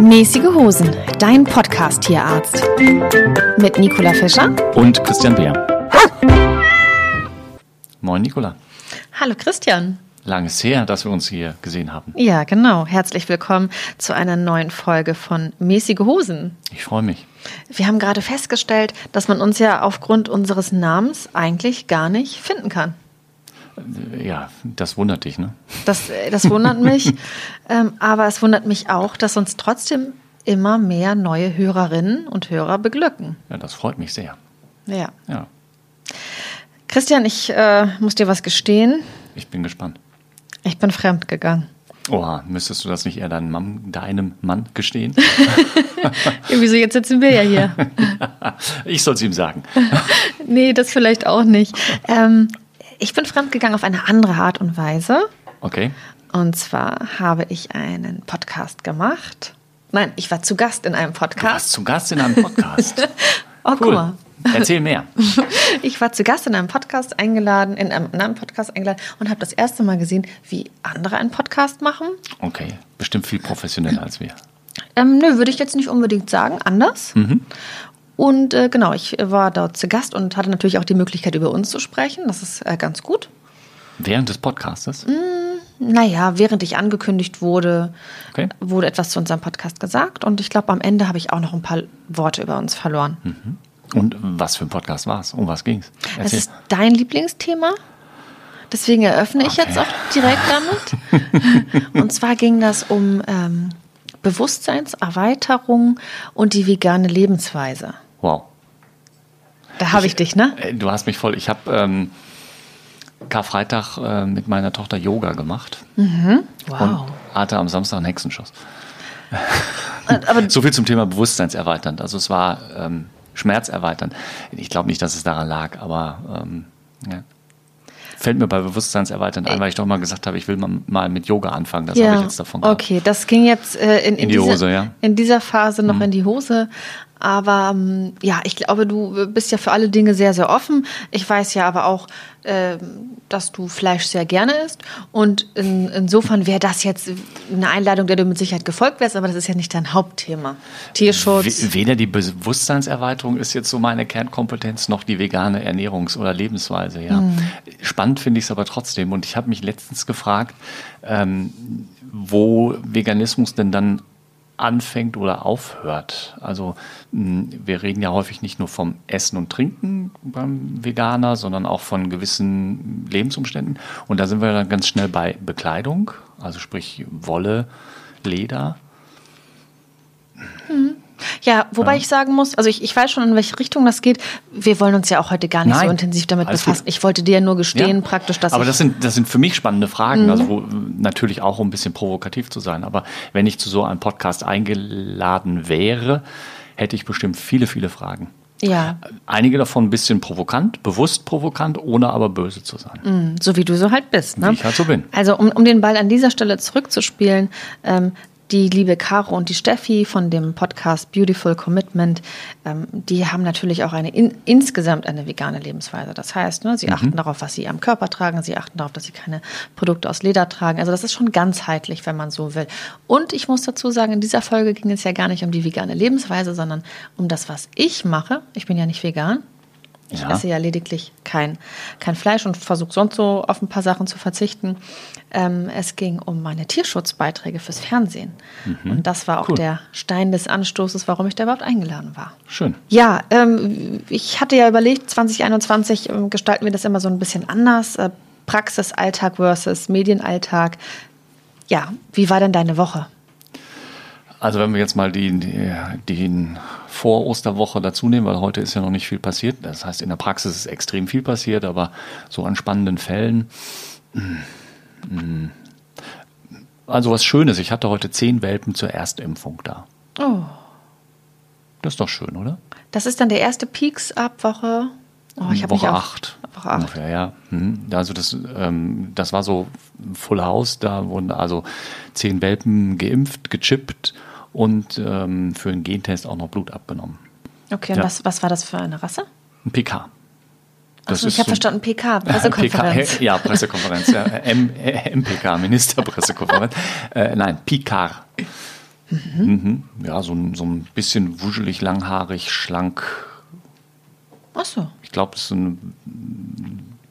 Mäßige Hosen, dein Podcast-Tierarzt. Mit Nicola Fischer und Christian Beer. Moin, Nicola. Hallo, Christian. Lang ist her, dass wir uns hier gesehen haben. Ja, genau. Herzlich willkommen zu einer neuen Folge von Mäßige Hosen. Ich freue mich. Wir haben gerade festgestellt, dass man uns ja aufgrund unseres Namens eigentlich gar nicht finden kann. Ja, das wundert dich, ne? Das, das wundert mich. ähm, aber es wundert mich auch, dass uns trotzdem immer mehr neue Hörerinnen und Hörer beglücken. Ja, das freut mich sehr. Ja. Ja. Christian, ich äh, muss dir was gestehen. Ich bin gespannt. Ich bin fremd gegangen. Oha, müsstest du das nicht eher deinem Mann, deinem Mann gestehen? ja, wieso, jetzt sitzen wir ja hier. ich soll es ihm sagen. nee, das vielleicht auch nicht. Ähm, ich bin fremdgegangen auf eine andere Art und Weise. Okay. Und zwar habe ich einen Podcast gemacht. Nein, ich war zu Gast in einem Podcast. Du warst zu Gast in einem Podcast. oh, cool. guck mal. Erzähl mehr. Ich war zu Gast in einem Podcast eingeladen, in einem, in einem Podcast eingeladen und habe das erste Mal gesehen, wie andere einen Podcast machen. Okay, bestimmt viel professioneller als wir. Ähm, nö, würde ich jetzt nicht unbedingt sagen, anders. Mhm. Und äh, genau, ich war dort zu Gast und hatte natürlich auch die Möglichkeit, über uns zu sprechen. Das ist äh, ganz gut. Während des Podcastes? Mm, naja, während ich angekündigt wurde, okay. wurde etwas zu unserem Podcast gesagt. Und ich glaube, am Ende habe ich auch noch ein paar Worte über uns verloren. Mhm. Und was für ein Podcast war es? Um was ging es? Das ist dein Lieblingsthema. Deswegen eröffne ich okay. jetzt auch direkt damit. und zwar ging das um ähm, Bewusstseinserweiterung und die vegane Lebensweise. Wow. Da habe ich, ich, dich, ne? Äh, du hast mich voll. Ich habe ähm, Karfreitag äh, mit meiner Tochter Yoga gemacht. Mhm. Wow. Und hatte am Samstag einen Hexenschuss. Aber so viel zum Thema Bewusstseinserweiternd. Also es war ähm, schmerzerweiternd. Ich glaube nicht, dass es daran lag, aber ähm, ja fällt mir bei Bewusstseinserweiternd ein, weil ich doch mal gesagt habe, ich will mal mit Yoga anfangen. Das ja, habe ich jetzt davon gehabt. Okay, das ging jetzt äh, in, in, in, die diese, Hose, ja. In dieser Phase noch mhm. in die Hose. Aber ähm, ja, ich glaube, du bist ja für alle Dinge sehr, sehr offen. Ich weiß ja aber auch, äh, dass du Fleisch sehr gerne isst. Und in, insofern wäre das jetzt eine Einladung, der du mit Sicherheit gefolgt wärst, aber das ist ja nicht dein Hauptthema. Tierschutz. Weder die Bewusstseinserweiterung ist jetzt so meine Kernkompetenz, noch die vegane Ernährungs- oder Lebensweise. Ja. Mhm. Spannend finde ich es aber trotzdem. Und ich habe mich letztens gefragt, ähm, wo Veganismus denn dann anfängt oder aufhört. Also wir reden ja häufig nicht nur vom Essen und Trinken beim Veganer, sondern auch von gewissen Lebensumständen. Und da sind wir dann ganz schnell bei Bekleidung, also sprich Wolle, Leder. Mhm. Ja, wobei ja. ich sagen muss, also ich, ich weiß schon, in welche Richtung das geht. Wir wollen uns ja auch heute gar nicht Nein, so intensiv damit befassen. Gut. Ich wollte dir ja nur gestehen, ja. praktisch, dass Aber das sind, das sind für mich spannende Fragen, mhm. also wo, natürlich auch um ein bisschen provokativ zu sein. Aber wenn ich zu so einem Podcast eingeladen wäre, hätte ich bestimmt viele, viele Fragen. Ja. Einige davon ein bisschen provokant, bewusst provokant, ohne aber böse zu sein. Mhm, so wie du so halt bist. Ne? Wie ich halt so bin. Also um, um den Ball an dieser Stelle zurückzuspielen, ähm, die liebe Caro und die Steffi von dem Podcast Beautiful Commitment, ähm, die haben natürlich auch eine in, insgesamt eine vegane Lebensweise. Das heißt, ne, sie mhm. achten darauf, was sie am Körper tragen, sie achten darauf, dass sie keine Produkte aus Leder tragen. Also das ist schon ganzheitlich, wenn man so will. Und ich muss dazu sagen, in dieser Folge ging es ja gar nicht um die vegane Lebensweise, sondern um das, was ich mache. Ich bin ja nicht vegan. Ich ja. esse ja lediglich kein, kein Fleisch und versuche sonst so auf ein paar Sachen zu verzichten. Ähm, es ging um meine Tierschutzbeiträge fürs Fernsehen. Mhm. Und das war auch cool. der Stein des Anstoßes, warum ich da überhaupt eingeladen war. Schön. Ja, ähm, ich hatte ja überlegt, 2021 ähm, gestalten wir das immer so ein bisschen anders. Äh, Praxisalltag versus Medienalltag. Ja, wie war denn deine Woche? Also wenn wir jetzt mal die, die, die Vor-Osterwoche dazu nehmen, weil heute ist ja noch nicht viel passiert. Das heißt, in der Praxis ist extrem viel passiert, aber so an spannenden Fällen. Mm, mm. Also was Schönes, ich hatte heute zehn Welpen zur Erstimpfung da. Oh. Das ist doch schön, oder? Das ist dann der erste Peaks ab Woche. Oh, ich Woche acht. Woche acht. Ungefähr, ja. Hm. Also das, ähm, das war so Full House, da wurden also zehn Welpen geimpft, gechippt und ähm, für einen Gentest auch noch Blut abgenommen. Okay, und ja. was, was war das für eine Rasse? Ein PK. Achso, ich habe so verstanden, PK, Pressekonferenz. PK, ja, Pressekonferenz, ja. M, MPK, Ministerpressekonferenz. äh, nein, Picard. Mhm. Mhm. Ja, so, so ein bisschen wuschelig, langhaarig, schlank. Ach so. Ich glaube, das ist eine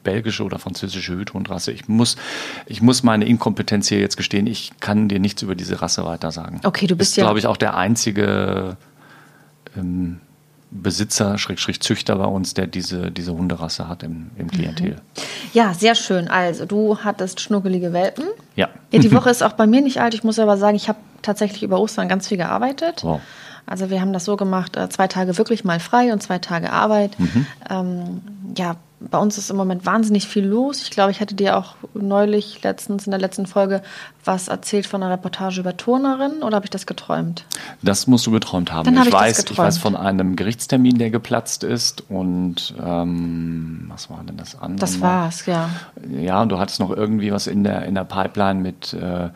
belgische oder französische Hüthundrasse. Ich muss, ich muss meine Inkompetenz hier jetzt gestehen. Ich kann dir nichts über diese Rasse weiter sagen. Okay, du bist ist, ja. glaube ich, auch der einzige ähm, Besitzer, Schrägstrich Züchter bei uns, der diese, diese Hunderasse hat im, im Klientel. Mhm. Ja, sehr schön. Also, du hattest schnuckelige Welpen. Ja. ja. Die Woche ist auch bei mir nicht alt. Ich muss aber sagen, ich habe tatsächlich über Ostern ganz viel gearbeitet. Wow. Also wir haben das so gemacht, äh, zwei Tage wirklich mal frei und zwei Tage Arbeit. Mhm. Ähm, ja, bei uns ist im Moment wahnsinnig viel los. Ich glaube, ich hatte dir auch neulich, letztens in der letzten Folge, was erzählt von einer Reportage über Turnerin oder habe ich das geträumt? Das musst du geträumt haben. Dann ich, ich, weiß, ich weiß von einem Gerichtstermin, der geplatzt ist und ähm, was war denn das andere? Das war's, ja. Ja, und du hattest noch irgendwie was in der, in der Pipeline mit äh,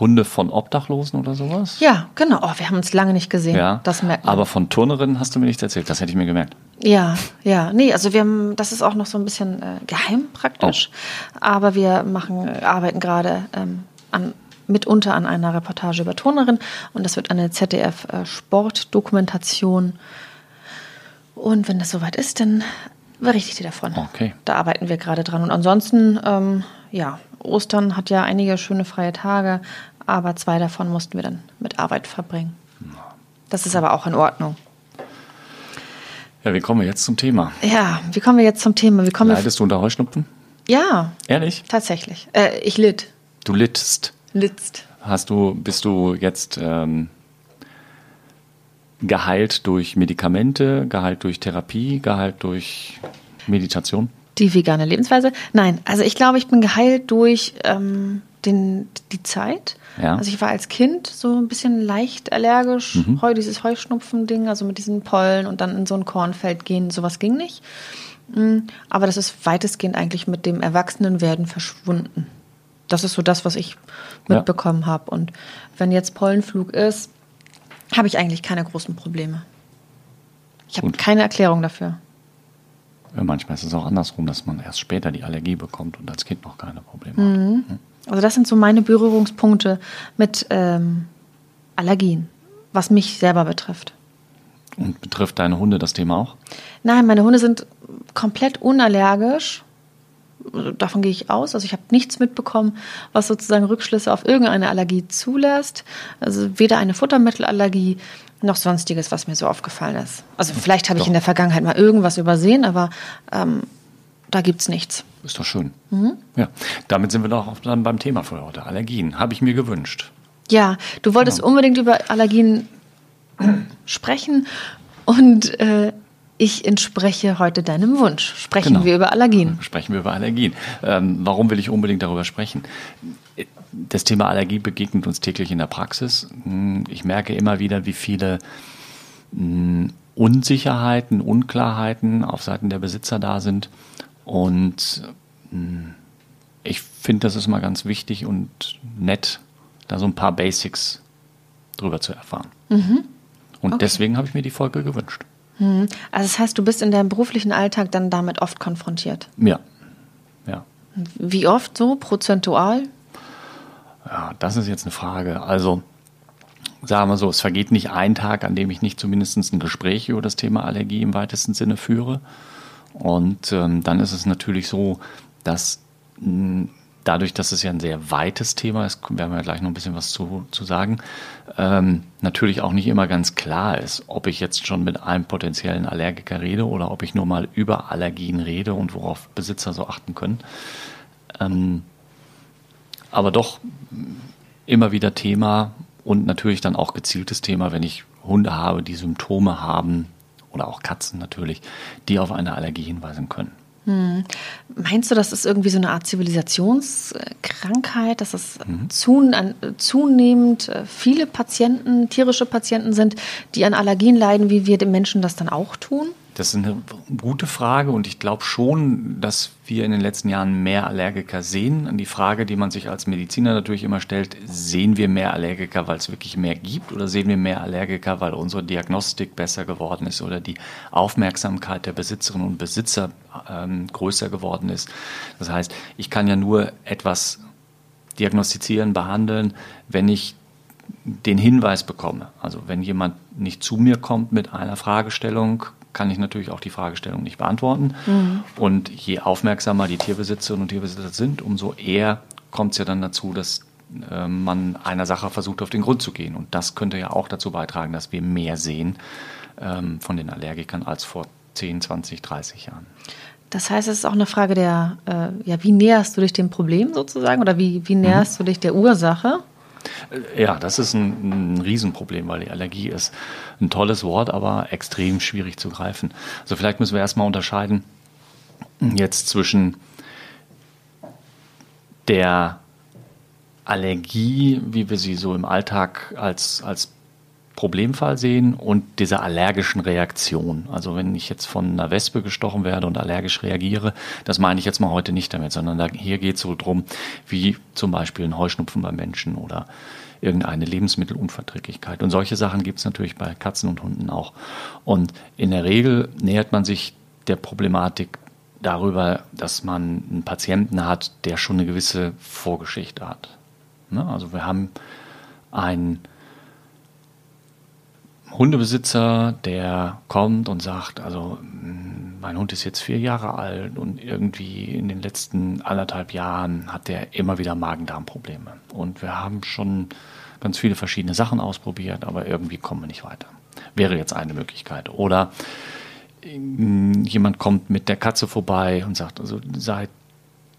Hunde von Obdachlosen oder sowas? Ja, genau. Oh, wir haben uns lange nicht gesehen. Ja, das merkt man. Aber von Turnerinnen hast du mir nichts erzählt. Das hätte ich mir gemerkt. Ja, ja. Nee, also wir haben, das ist auch noch so ein bisschen äh, geheim praktisch. Oh. Aber wir machen, arbeiten gerade ähm, an mitunter an einer Reportage über Turnerin und das wird eine ZDF-Sportdokumentation. Äh, und wenn das soweit ist, dann berichte ich dir davon. Okay. Da arbeiten wir gerade dran. Und ansonsten, ähm, ja, Ostern hat ja einige schöne freie Tage, aber zwei davon mussten wir dann mit Arbeit verbringen. Das ist aber auch in Ordnung. Ja, wie kommen wir jetzt zum Thema? Ja, wie kommen wir jetzt zum Thema? Wie kommen Leidest du unter Heuschnupfen? Ja. Ehrlich? Tatsächlich. Äh, ich litt. Du littst? Litzt. Hast du, bist du jetzt ähm, geheilt durch Medikamente, geheilt durch Therapie, geheilt durch Meditation? Die vegane Lebensweise? Nein, also ich glaube, ich bin geheilt durch ähm, den, die Zeit. Ja. Also ich war als Kind so ein bisschen leicht allergisch, mhm. Heu, dieses Heuschnupfen-Ding, also mit diesen Pollen und dann in so ein Kornfeld gehen, sowas ging nicht. Mm, aber das ist weitestgehend eigentlich mit dem Erwachsenenwerden verschwunden. Das ist so das, was ich mitbekommen ja. habe. Und wenn jetzt Pollenflug ist, habe ich eigentlich keine großen Probleme. Ich habe keine Erklärung dafür. Ja, manchmal ist es auch andersrum, dass man erst später die Allergie bekommt und als Kind noch keine Probleme mhm. hat. Also das sind so meine Berührungspunkte mit ähm, Allergien, was mich selber betrifft. Und betrifft deine Hunde das Thema auch? Nein, meine Hunde sind komplett unallergisch. Davon gehe ich aus. Also ich habe nichts mitbekommen, was sozusagen Rückschlüsse auf irgendeine Allergie zulässt. Also weder eine Futtermittelallergie noch sonstiges, was mir so aufgefallen ist. Also vielleicht habe ich in der Vergangenheit mal irgendwas übersehen, aber ähm, da gibt es nichts. Ist doch schön. Mhm. Ja, damit sind wir doch dann beim Thema für heute. Allergien, habe ich mir gewünscht. Ja, du wolltest ja. unbedingt über Allergien sprechen und äh, ich entspreche heute deinem Wunsch. Sprechen genau. wir über Allergien. Sprechen wir über Allergien. Ähm, warum will ich unbedingt darüber sprechen? Das Thema Allergie begegnet uns täglich in der Praxis. Hm, ich merke immer wieder, wie viele hm, Unsicherheiten, Unklarheiten auf Seiten der Besitzer da sind. Und hm, ich finde, das ist mal ganz wichtig und nett, da so ein paar Basics drüber zu erfahren. Mhm. Und okay. deswegen habe ich mir die Folge gewünscht. Mhm. Also das heißt, du bist in deinem beruflichen Alltag dann damit oft konfrontiert? Ja. ja. Wie oft so, prozentual? Ja, das ist jetzt eine Frage. Also sagen wir so, es vergeht nicht ein Tag, an dem ich nicht zumindest ein Gespräch über das Thema Allergie im weitesten Sinne führe. Und ähm, dann ist es natürlich so, dass mh, dadurch, dass es ja ein sehr weites Thema ist, werden wir gleich noch ein bisschen was zu, zu sagen, ähm, natürlich auch nicht immer ganz klar ist, ob ich jetzt schon mit einem potenziellen Allergiker rede oder ob ich nur mal über Allergien rede und worauf Besitzer so achten können. Ähm, aber doch immer wieder Thema und natürlich dann auch gezieltes Thema, wenn ich Hunde habe, die Symptome haben oder auch Katzen natürlich, die auf eine Allergie hinweisen können. Hm. Meinst du, das ist irgendwie so eine Art Zivilisationskrankheit, dass es mhm. zunehmend äh, viele Patienten, tierische Patienten sind, die an Allergien leiden, wie wir den Menschen das dann auch tun? Das ist eine gute Frage und ich glaube schon, dass wir in den letzten Jahren mehr Allergiker sehen. Die Frage, die man sich als Mediziner natürlich immer stellt, sehen wir mehr Allergiker, weil es wirklich mehr gibt oder sehen wir mehr Allergiker, weil unsere Diagnostik besser geworden ist oder die Aufmerksamkeit der Besitzerinnen und Besitzer ähm, größer geworden ist. Das heißt, ich kann ja nur etwas diagnostizieren, behandeln, wenn ich den Hinweis bekomme. Also wenn jemand nicht zu mir kommt mit einer Fragestellung, kann ich natürlich auch die Fragestellung nicht beantworten. Mhm. Und je aufmerksamer die Tierbesitzerinnen und Tierbesitzer sind, umso eher kommt es ja dann dazu, dass äh, man einer Sache versucht, auf den Grund zu gehen. Und das könnte ja auch dazu beitragen, dass wir mehr sehen ähm, von den Allergikern als vor 10, 20, 30 Jahren. Das heißt, es ist auch eine Frage der, äh, ja, wie näherst du dich dem Problem sozusagen oder wie, wie näherst mhm. du dich der Ursache? Äh, ja, das ist ein, ein Riesenproblem, weil die Allergie ist ein tolles Wort, aber extrem schwierig zu greifen. Also vielleicht müssen wir erstmal unterscheiden jetzt zwischen der Allergie, wie wir sie so im Alltag als, als Problemfall sehen und dieser allergischen Reaktion. Also wenn ich jetzt von einer Wespe gestochen werde und allergisch reagiere, das meine ich jetzt mal heute nicht damit, sondern da, hier geht es so drum, wie zum Beispiel ein Heuschnupfen beim Menschen oder irgendeine Lebensmittelunverträglichkeit. Und solche Sachen gibt es natürlich bei Katzen und Hunden auch. Und in der Regel nähert man sich der Problematik darüber, dass man einen Patienten hat, der schon eine gewisse Vorgeschichte hat. Ne? Also wir haben einen Hundebesitzer, der kommt und sagt, also mm, mein Hund ist jetzt vier Jahre alt und irgendwie in den letzten anderthalb Jahren hat der immer wieder Magen-Darm-Probleme. Und wir haben schon ganz viele verschiedene Sachen ausprobiert, aber irgendwie kommen wir nicht weiter. Wäre jetzt eine Möglichkeit. Oder mm, jemand kommt mit der Katze vorbei und sagt, also seit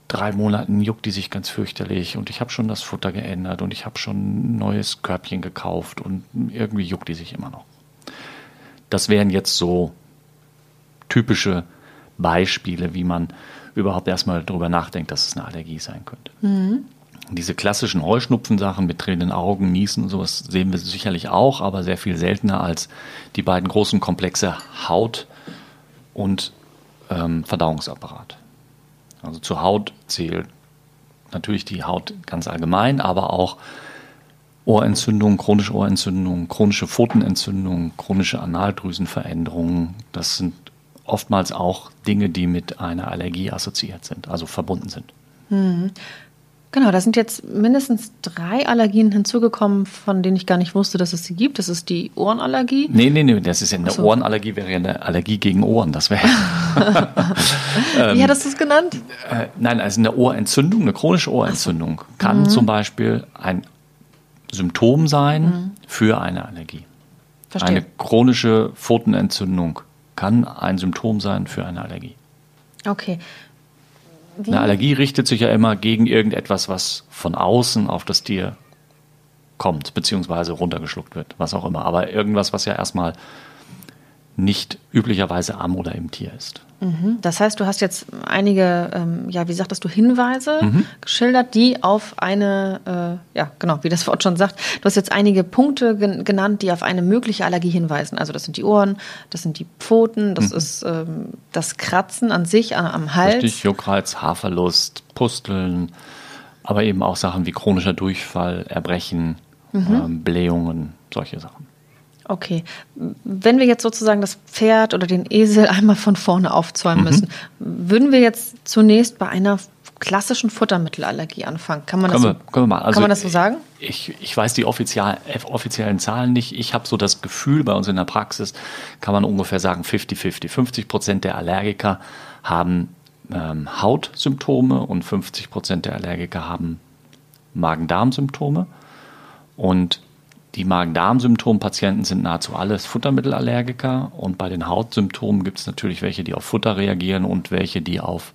drei Monaten juckt die sich ganz fürchterlich und ich habe schon das Futter geändert und ich habe schon ein neues Körbchen gekauft und irgendwie juckt die sich immer noch. Das wären jetzt so typische Beispiele, wie man überhaupt erstmal darüber nachdenkt, dass es eine Allergie sein könnte. Mhm. Diese klassischen Heuschnupfensachen mit tränenden Augen, Niesen und sowas sehen wir sicherlich auch, aber sehr viel seltener als die beiden großen Komplexe Haut und ähm, Verdauungsapparat. Also zur Haut zählt natürlich die Haut ganz allgemein, aber auch Ohrentzündung, chronische Ohrentzündung, chronische Pfotenentzündung, chronische Analdrüsenveränderungen. Das sind oftmals auch Dinge, die mit einer Allergie assoziiert sind, also verbunden sind. Mhm. Genau, da sind jetzt mindestens drei Allergien hinzugekommen, von denen ich gar nicht wusste, dass es sie gibt. Das ist die Ohrenallergie. Nee, nee, nee, das ist ja eine so. Ohrenallergie, wäre ja eine Allergie gegen Ohren. Das wäre. Wie hattest du es genannt? Äh, nein, also eine Ohrentzündung, eine chronische Ohrentzündung kann mhm. zum Beispiel ein Symptom sein mhm. für eine Allergie. Verstehe. Eine chronische Pfotenentzündung kann ein Symptom sein für eine Allergie. Okay. Wie? Eine Allergie richtet sich ja immer gegen irgendetwas, was von außen auf das Tier kommt, beziehungsweise runtergeschluckt wird, was auch immer. Aber irgendwas, was ja erstmal nicht üblicherweise am oder im Tier ist. Mhm. Das heißt, du hast jetzt einige, ähm, ja, wie sagtest du, Hinweise mhm. geschildert, die auf eine, äh, ja, genau, wie das Wort schon sagt, du hast jetzt einige Punkte gen genannt, die auf eine mögliche Allergie hinweisen. Also das sind die Ohren, das sind die Pfoten, das mhm. ist ähm, das Kratzen an sich am, am Hals. Richtig, Juckreiz, Haarverlust, Pusteln, aber eben auch Sachen wie chronischer Durchfall, Erbrechen, mhm. ähm, Blähungen, solche Sachen. Okay. Wenn wir jetzt sozusagen das Pferd oder den Esel einmal von vorne aufzäumen mhm. müssen, würden wir jetzt zunächst bei einer klassischen Futtermittelallergie anfangen? Kann man, das, wir, so, können wir also, kann man das so sagen? Ich, ich weiß die offiziell, offiziellen Zahlen nicht. Ich habe so das Gefühl, bei uns in der Praxis kann man ungefähr sagen 50-50. 50 Prozent der Allergiker haben ähm, Hautsymptome und 50 Prozent der Allergiker haben Magen-Darm-Symptome. Und die Magen-Darm-Symptom-Patienten sind nahezu alles Futtermittelallergiker und bei den Hautsymptomen gibt es natürlich welche, die auf Futter reagieren und welche, die auf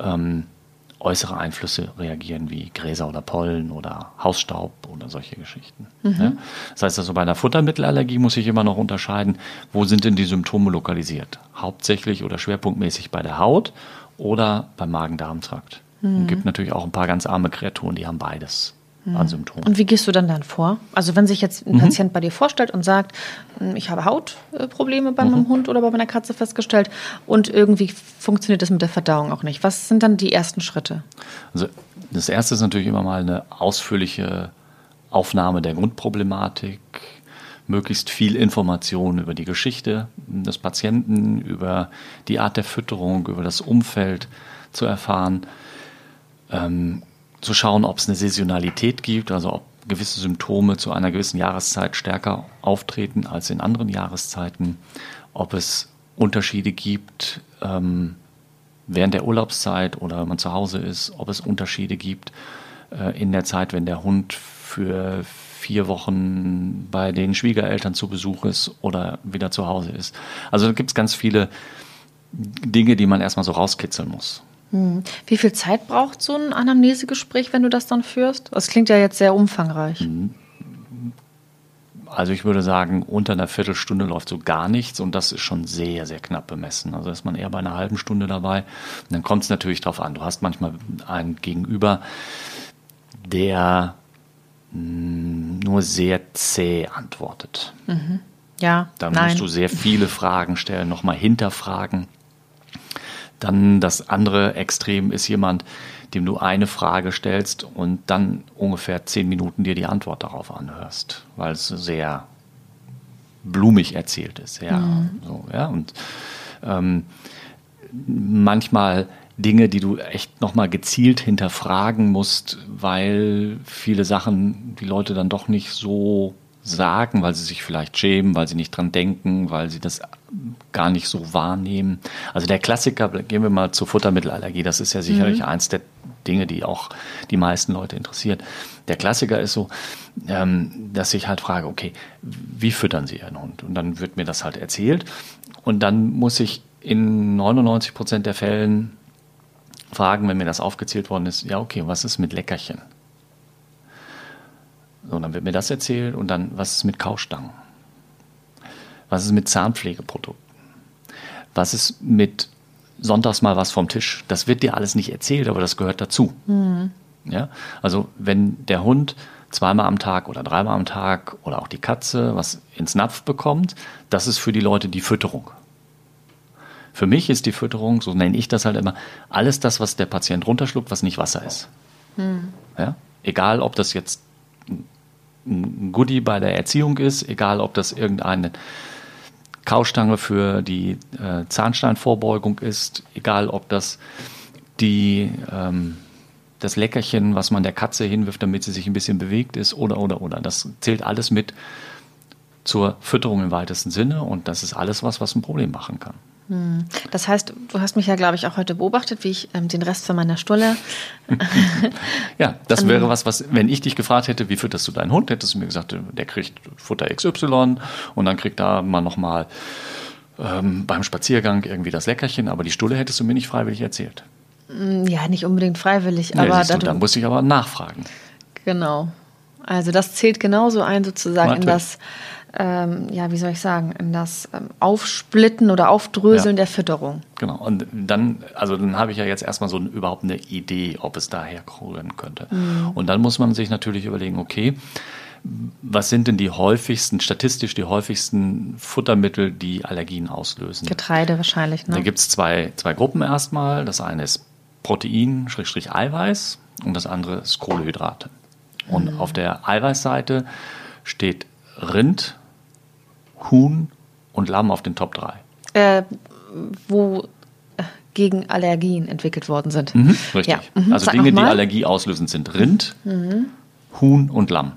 ähm, äußere Einflüsse reagieren, wie Gräser oder Pollen oder Hausstaub oder solche Geschichten. Mhm. Ja? Das heißt also, bei einer Futtermittelallergie muss ich immer noch unterscheiden, wo sind denn die Symptome lokalisiert? Hauptsächlich oder schwerpunktmäßig bei der Haut oder beim Magen-Darm-Trakt. Mhm. Es gibt natürlich auch ein paar ganz arme Kreaturen, die haben beides. An Symptomen. Und wie gehst du dann dann vor? Also wenn sich jetzt ein mhm. Patient bei dir vorstellt und sagt, hm, ich habe Hautprobleme bei mhm. meinem Hund oder bei meiner Katze festgestellt und irgendwie funktioniert das mit der Verdauung auch nicht. Was sind dann die ersten Schritte? Also das erste ist natürlich immer mal eine ausführliche Aufnahme der Grundproblematik, möglichst viel Information über die Geschichte des Patienten, über die Art der Fütterung, über das Umfeld zu erfahren. Ähm, zu schauen, ob es eine Saisonalität gibt, also ob gewisse Symptome zu einer gewissen Jahreszeit stärker auftreten als in anderen Jahreszeiten, ob es Unterschiede gibt ähm, während der Urlaubszeit oder wenn man zu Hause ist, ob es Unterschiede gibt äh, in der Zeit, wenn der Hund für vier Wochen bei den Schwiegereltern zu Besuch ist oder wieder zu Hause ist. Also da gibt es ganz viele Dinge, die man erstmal so rauskitzeln muss. Hm. Wie viel Zeit braucht so ein Anamnesegespräch, wenn du das dann führst? Das klingt ja jetzt sehr umfangreich. Hm. Also ich würde sagen, unter einer Viertelstunde läuft so gar nichts und das ist schon sehr, sehr knapp bemessen. Also ist man eher bei einer halben Stunde dabei. Und dann kommt es natürlich darauf an. Du hast manchmal einen Gegenüber, der hm, nur sehr zäh antwortet. Mhm. Ja. Dann nein. musst du sehr viele Fragen stellen, nochmal hinterfragen. Dann das andere Extrem ist jemand, dem du eine Frage stellst und dann ungefähr zehn Minuten dir die Antwort darauf anhörst, weil es sehr blumig erzählt ist. Ja, mhm. so, ja. Und ähm, manchmal Dinge, die du echt nochmal gezielt hinterfragen musst, weil viele Sachen die Leute dann doch nicht so sagen, weil sie sich vielleicht schämen, weil sie nicht dran denken, weil sie das gar nicht so wahrnehmen. Also der Klassiker, gehen wir mal zur Futtermittelallergie, das ist ja sicherlich mhm. eins der Dinge, die auch die meisten Leute interessiert. Der Klassiker ist so, ähm, dass ich halt frage, okay, wie füttern Sie Ihren Hund? Und dann wird mir das halt erzählt und dann muss ich in 99 Prozent der Fällen fragen, wenn mir das aufgezählt worden ist, ja okay, was ist mit Leckerchen? So, dann wird mir das erzählt und dann, was ist mit Kaustangen? Was ist mit Zahnpflegeprodukten? Was ist mit sonntags mal was vom Tisch? Das wird dir alles nicht erzählt, aber das gehört dazu. Mhm. Ja? Also, wenn der Hund zweimal am Tag oder dreimal am Tag oder auch die Katze was ins Napf bekommt, das ist für die Leute die Fütterung. Für mich ist die Fütterung, so nenne ich das halt immer, alles das, was der Patient runterschluckt, was nicht Wasser ist. Mhm. Ja? Egal, ob das jetzt ein Goodie bei der Erziehung ist, egal ob das irgendeine Kaustange für die äh, Zahnsteinvorbeugung ist, egal ob das die, ähm, das Leckerchen, was man der Katze hinwirft, damit sie sich ein bisschen bewegt ist, oder, oder, oder. Das zählt alles mit zur Fütterung im weitesten Sinne und das ist alles was, was ein Problem machen kann. Hm. Das heißt, du hast mich ja, glaube ich, auch heute beobachtet, wie ich ähm, den Rest von meiner Stulle. ja, das wäre was, was, wenn ich dich gefragt hätte, wie fütterst du deinen Hund, hättest du mir gesagt, der kriegt Futter XY und dann kriegt da mal nochmal ähm, beim Spaziergang irgendwie das Leckerchen, aber die Stulle hättest du mir nicht freiwillig erzählt. Hm, ja, nicht unbedingt freiwillig, aber. Ja, du, da muss ich aber nachfragen. Genau. Also das zählt genauso ein sozusagen in das ähm, ja, wie soll ich sagen, in das ähm, Aufsplitten oder Aufdröseln ja. der Fütterung. Genau. Und dann, also dann habe ich ja jetzt erstmal so überhaupt eine Idee, ob es daher rühren könnte. Mhm. Und dann muss man sich natürlich überlegen, okay, was sind denn die häufigsten, statistisch die häufigsten Futtermittel, die Allergien auslösen? Getreide wahrscheinlich, ne? Da gibt es zwei, zwei Gruppen erstmal. Das eine ist Protein, Schrägstrich Eiweiß und das andere ist Kohlenhydrate. Und mhm. auf der Eiweißseite steht Rind, Huhn und Lamm auf den Top 3. Äh, wo äh, gegen Allergien entwickelt worden sind. Mhm, richtig. Ja. Mhm. Also Dinge, die Allergie auslösend sind. Rind, mhm. Huhn und Lamm.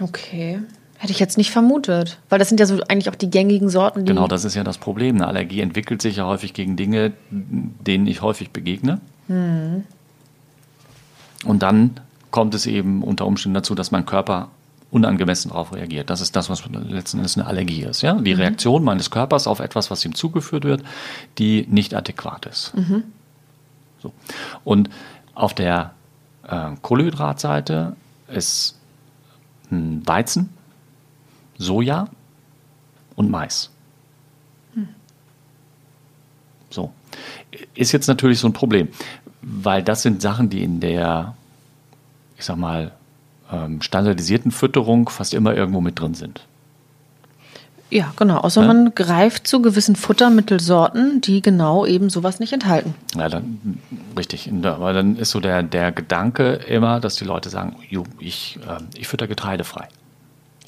Okay. Hätte ich jetzt nicht vermutet. Weil das sind ja so eigentlich auch die gängigen Sorten, die. Genau, das ist ja das Problem. Eine Allergie entwickelt sich ja häufig gegen Dinge, denen ich häufig begegne. Mhm. Und dann kommt es eben unter Umständen dazu, dass mein Körper unangemessen darauf reagiert. Das ist das, was letzten Endes eine Allergie ist. Ja? Die mhm. Reaktion meines Körpers auf etwas, was ihm zugeführt wird, die nicht adäquat ist. Mhm. So. Und auf der äh, Kohlenhydratseite ist Weizen, Soja und Mais. Mhm. So. Ist jetzt natürlich so ein Problem, weil das sind Sachen, die in der, ich sag mal, ähm, standardisierten Fütterung fast immer irgendwo mit drin sind. Ja, genau. Außer ja? man greift zu gewissen Futtermittelsorten, die genau eben sowas nicht enthalten. Ja, dann richtig. Aber dann ist so der, der Gedanke immer, dass die Leute sagen, ich, äh, ich fütter getreidefrei.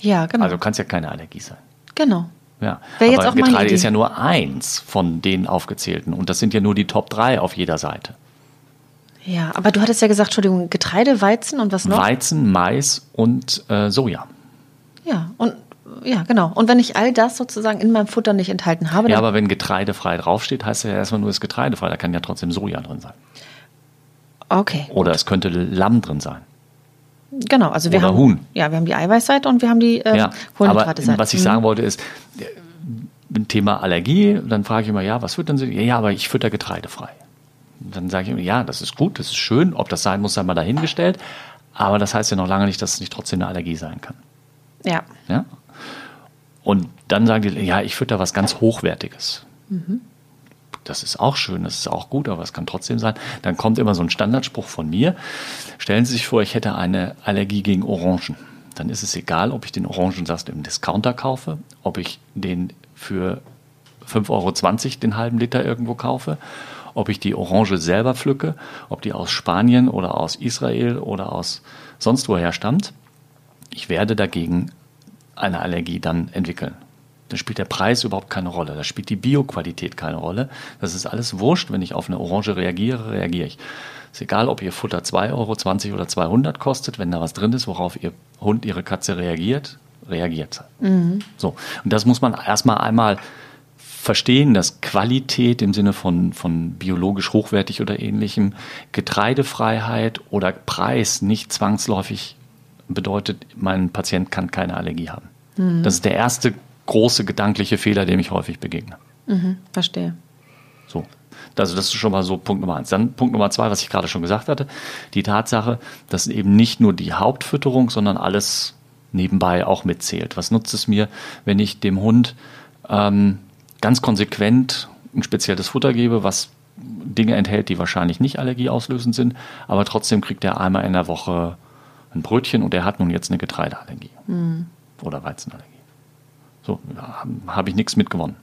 Ja, genau. Also kann es ja keine Allergie sein. Genau. Ja, Wäre aber Getreide ist ja nur eins von den aufgezählten und das sind ja nur die Top 3 auf jeder Seite. Ja, aber du hattest ja gesagt, Entschuldigung, Getreide, Weizen und was noch? Weizen, Mais und äh, Soja. Ja, und ja, genau. Und wenn ich all das sozusagen in meinem Futter nicht enthalten habe. Ja, aber wenn getreidefrei draufsteht, heißt ja erstmal nur das getreidefrei. Da kann ja trotzdem Soja drin sein. Okay. Oder gut. es könnte Lamm drin sein. Genau, also wir Oder haben Huhn. Ja, wir haben die Eiweißseite und wir haben die äh, ja, Kohlenhydrate-Seite. Aber was ich sagen mhm. wollte ist, Thema Allergie, dann frage ich immer, ja, was füttern Sie? Ja, aber ich fütter getreidefrei. Dann sage ich immer, ja, das ist gut, das ist schön, ob das sein muss, sei mal dahingestellt. Aber das heißt ja noch lange nicht, dass es nicht trotzdem eine Allergie sein kann. Ja. ja? Und dann sagen die, ja, ich fütter was ganz Hochwertiges. Mhm. Das ist auch schön, das ist auch gut, aber es kann trotzdem sein. Dann kommt immer so ein Standardspruch von mir. Stellen Sie sich vor, ich hätte eine Allergie gegen Orangen. Dann ist es egal, ob ich den Orangensaft im Discounter kaufe, ob ich den für 5,20 Euro den halben Liter irgendwo kaufe, ob ich die Orange selber pflücke, ob die aus Spanien oder aus Israel oder aus sonst woher stammt. Ich werde dagegen eine Allergie dann entwickeln. Da spielt der Preis überhaupt keine Rolle. Da spielt die Bioqualität keine Rolle. Das ist alles wurscht. Wenn ich auf eine Orange reagiere, reagiere ich. Ist egal, ob Ihr Futter 2,20 Euro oder 200 kostet. Wenn da was drin ist, worauf Ihr Hund, Ihre Katze reagiert, reagiert. Mhm. So. Und das muss man erstmal einmal verstehen, dass Qualität im Sinne von, von biologisch hochwertig oder ähnlichem, Getreidefreiheit oder Preis nicht zwangsläufig bedeutet, mein Patient kann keine Allergie haben. Mhm. Das ist der erste große gedankliche Fehler, dem ich häufig begegne. Mhm, verstehe. So. Also das ist schon mal so Punkt Nummer eins. Dann Punkt Nummer zwei, was ich gerade schon gesagt hatte, die Tatsache, dass eben nicht nur die Hauptfütterung, sondern alles nebenbei auch mitzählt. Was nutzt es mir, wenn ich dem Hund ähm, ganz konsequent ein spezielles Futter gebe, was Dinge enthält, die wahrscheinlich nicht allergieauslösend sind, aber trotzdem kriegt er einmal in der Woche ein Brötchen und er hat nun jetzt eine Getreideallergie mhm. oder Weizenallergie. So, habe ich nichts mitgewonnen.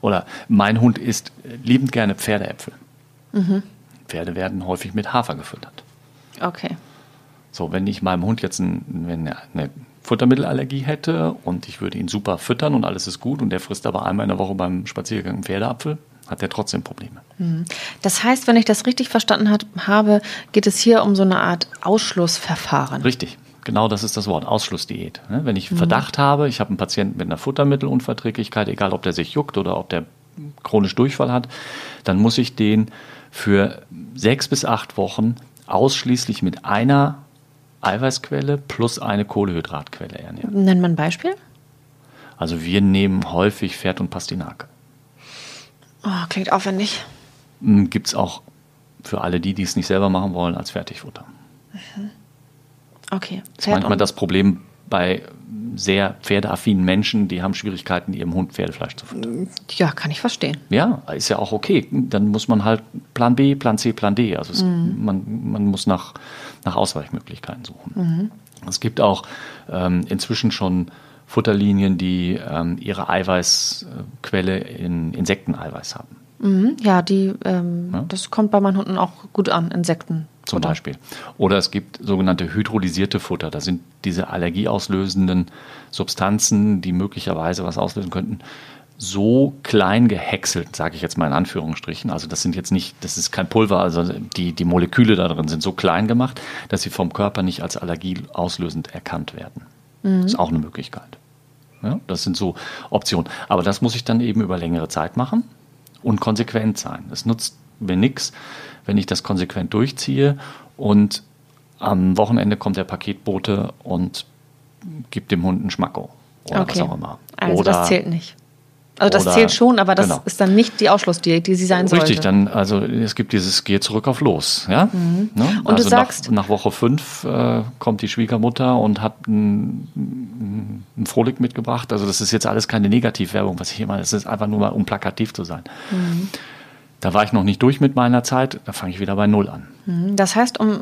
Oder mein Hund isst liebend gerne Pferdeäpfel. Mhm. Pferde werden häufig mit Hafer gefüttert. Okay. So, wenn ich meinem Hund jetzt ein, wenn eine Futtermittelallergie hätte und ich würde ihn super füttern und alles ist gut und der frisst aber einmal in der Woche beim Spaziergang einen Pferdeapfel, hat er trotzdem Probleme. Mhm. Das heißt, wenn ich das richtig verstanden hat, habe, geht es hier um so eine Art Ausschlussverfahren. Richtig. Genau das ist das Wort, Ausschlussdiät. Ne? Wenn ich mhm. Verdacht habe, ich habe einen Patienten mit einer Futtermittelunverträglichkeit, egal ob der sich juckt oder ob der chronisch Durchfall hat, dann muss ich den für sechs bis acht Wochen ausschließlich mit einer Eiweißquelle plus eine Kohlehydratquelle ernähren. Nennt man ein Beispiel? Also wir nehmen häufig Pferd und Pastinake. Oh, klingt aufwendig. Hm, Gibt es auch für alle die, die es nicht selber machen wollen, als Fertigfutter. Mhm. Okay. Das ist manchmal das Problem bei sehr pferdeaffinen Menschen, die haben Schwierigkeiten, ihrem Hund Pferdefleisch zu füttern. Ja, kann ich verstehen. Ja, ist ja auch okay. Dann muss man halt Plan B, Plan C, Plan D. Also es, mhm. man, man muss nach, nach Ausweichmöglichkeiten suchen. Mhm. Es gibt auch ähm, inzwischen schon Futterlinien, die ähm, ihre Eiweißquelle in Insekteneiweiß haben. Mhm, ja, die, ähm, ja? das kommt bei meinen Hunden auch gut an, Insekten. Zum. Beispiel. Oder es gibt sogenannte hydrolysierte Futter. Da sind diese allergieauslösenden Substanzen, die möglicherweise was auslösen könnten, so klein gehäckselt, sage ich jetzt mal in Anführungsstrichen. Also das sind jetzt nicht, das ist kein Pulver, also die, die Moleküle da drin sind so klein gemacht, dass sie vom Körper nicht als allergieauslösend erkannt werden. Mhm. Das ist auch eine Möglichkeit. Ja, das sind so Optionen. Aber das muss ich dann eben über längere Zeit machen und konsequent sein. Es nutzt mir nichts, wenn ich das konsequent durchziehe und am Wochenende kommt der Paketbote und gibt dem Hund einen Schmacko oder okay. was auch immer. Also oder, das zählt nicht. Also das oder, zählt schon, aber das genau. ist dann nicht die Ausschlussdiät, die sie sein sollte. Richtig, dann also es gibt dieses Geh zurück auf los, ja. Mhm. Ne? Und also du sagst nach, nach Woche fünf äh, kommt die Schwiegermutter und hat einen, Frohlich mitgebracht. Also das ist jetzt alles keine Negativwerbung, was ich hier meine. Es ist einfach nur mal um plakativ zu sein. Mhm Da war ich noch nicht durch mit meiner Zeit, da fange ich wieder bei Null an. Mhm. Das heißt, um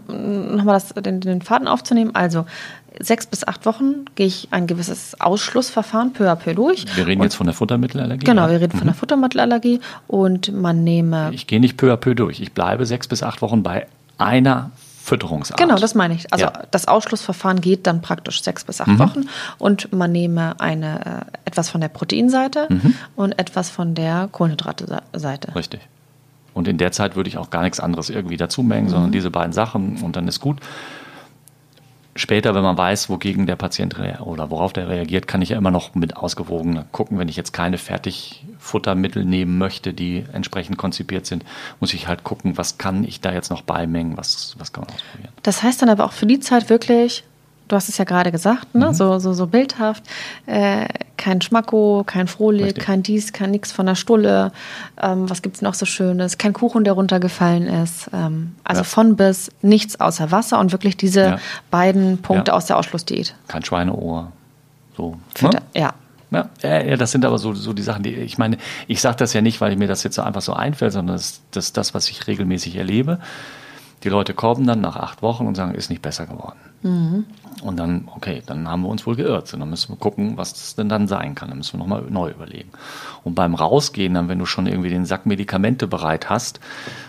nochmal den, den Faden aufzunehmen, also sechs bis acht Wochen gehe ich ein gewisses Ausschlussverfahren peu à peu durch. Wir reden jetzt von der Futtermittelallergie. Genau, wir reden mhm. von der Futtermittelallergie und man nehme. Ich gehe nicht peu à peu durch. Ich bleibe sechs bis acht Wochen bei einer Fütterungsart. Genau, das meine ich. Also ja. das Ausschlussverfahren geht dann praktisch sechs bis acht mhm. Wochen und man nehme eine, äh, etwas von der Proteinseite mhm. und etwas von der Kohlenhydrate-Seite. Richtig. Und in der Zeit würde ich auch gar nichts anderes irgendwie dazu mengen, mhm. sondern diese beiden Sachen und dann ist gut später, wenn man weiß, wogegen der Patient oder worauf der reagiert, kann ich ja immer noch mit ausgewogen gucken. Wenn ich jetzt keine Fertigfuttermittel nehmen möchte, die entsprechend konzipiert sind, muss ich halt gucken, was kann ich da jetzt noch beimengen, was, was kann man ausprobieren. Das heißt dann aber auch für die Zeit wirklich du hast es ja gerade gesagt, ne? Mhm. so, so, so bildhaft, äh, kein Schmacko, kein Frohlig, Richtig. kein dies, kein nix von der Stulle, ähm, was gibt's noch so Schönes, kein Kuchen, der runtergefallen ist, ähm, also ja. von bis nichts außer Wasser und wirklich diese ja. beiden Punkte ja. aus der Ausschlussdiät. Kein Schweineohr, so. Ne? Ja. Ja, ja, das sind aber so, so die Sachen, die ich meine, ich sage das ja nicht, weil mir das jetzt so einfach so einfällt, sondern das, das ist das, was ich regelmäßig erlebe. Die Leute kommen dann nach acht Wochen und sagen, ist nicht besser geworden. Mhm. Und dann, okay, dann haben wir uns wohl geirrt. Und dann müssen wir gucken, was das denn dann sein kann. Dann müssen wir nochmal neu überlegen. Und beim Rausgehen, dann, wenn du schon irgendwie den Sack Medikamente bereit hast,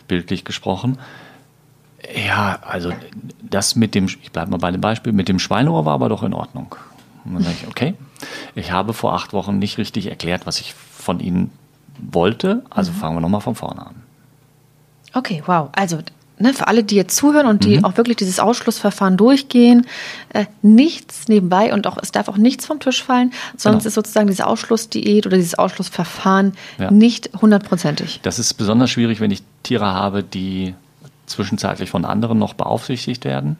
bildlich gesprochen, ja, also das mit dem, ich bleibe mal bei dem Beispiel, mit dem Schweineohr war aber doch in Ordnung. Und dann sage ich, okay, ich habe vor acht Wochen nicht richtig erklärt, was ich von Ihnen wollte, also mhm. fangen wir nochmal von vorne an. Okay, wow. Also ne, für alle, die jetzt zuhören und die mhm. auch wirklich dieses Ausschlussverfahren durchgehen, äh, nichts nebenbei und auch es darf auch nichts vom Tisch fallen, sonst genau. ist sozusagen diese Ausschlussdiät oder dieses Ausschlussverfahren ja. nicht hundertprozentig. Das ist besonders schwierig, wenn ich Tiere habe, die zwischenzeitlich von anderen noch beaufsichtigt werden.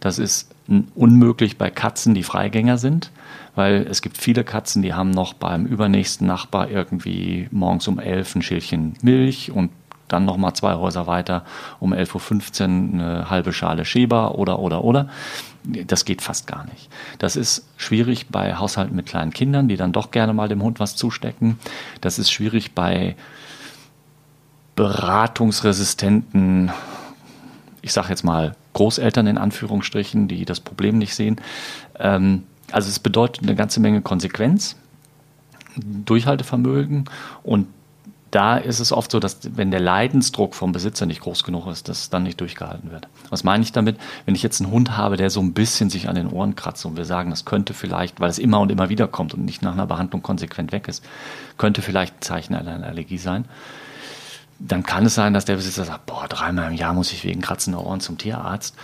Das ist unmöglich bei Katzen, die Freigänger sind, weil es gibt viele Katzen, die haben noch beim übernächsten Nachbar irgendwie morgens um elf ein Schälchen Milch und dann nochmal zwei Häuser weiter um 11.15 Uhr eine halbe Schale Schäber oder, oder, oder. Das geht fast gar nicht. Das ist schwierig bei Haushalten mit kleinen Kindern, die dann doch gerne mal dem Hund was zustecken. Das ist schwierig bei beratungsresistenten, ich sage jetzt mal Großeltern in Anführungsstrichen, die das Problem nicht sehen. Ähm, also es bedeutet eine ganze Menge Konsequenz, Durchhaltevermögen und da ist es oft so, dass wenn der Leidensdruck vom Besitzer nicht groß genug ist, dass dann nicht durchgehalten wird. Was meine ich damit? Wenn ich jetzt einen Hund habe, der so ein bisschen sich an den Ohren kratzt und wir sagen, das könnte vielleicht, weil es immer und immer wieder kommt und nicht nach einer Behandlung konsequent weg ist, könnte vielleicht ein Zeichen einer Allergie sein. Dann kann es sein, dass der Besitzer sagt, boah, dreimal im Jahr muss ich wegen kratzender Ohren zum Tierarzt.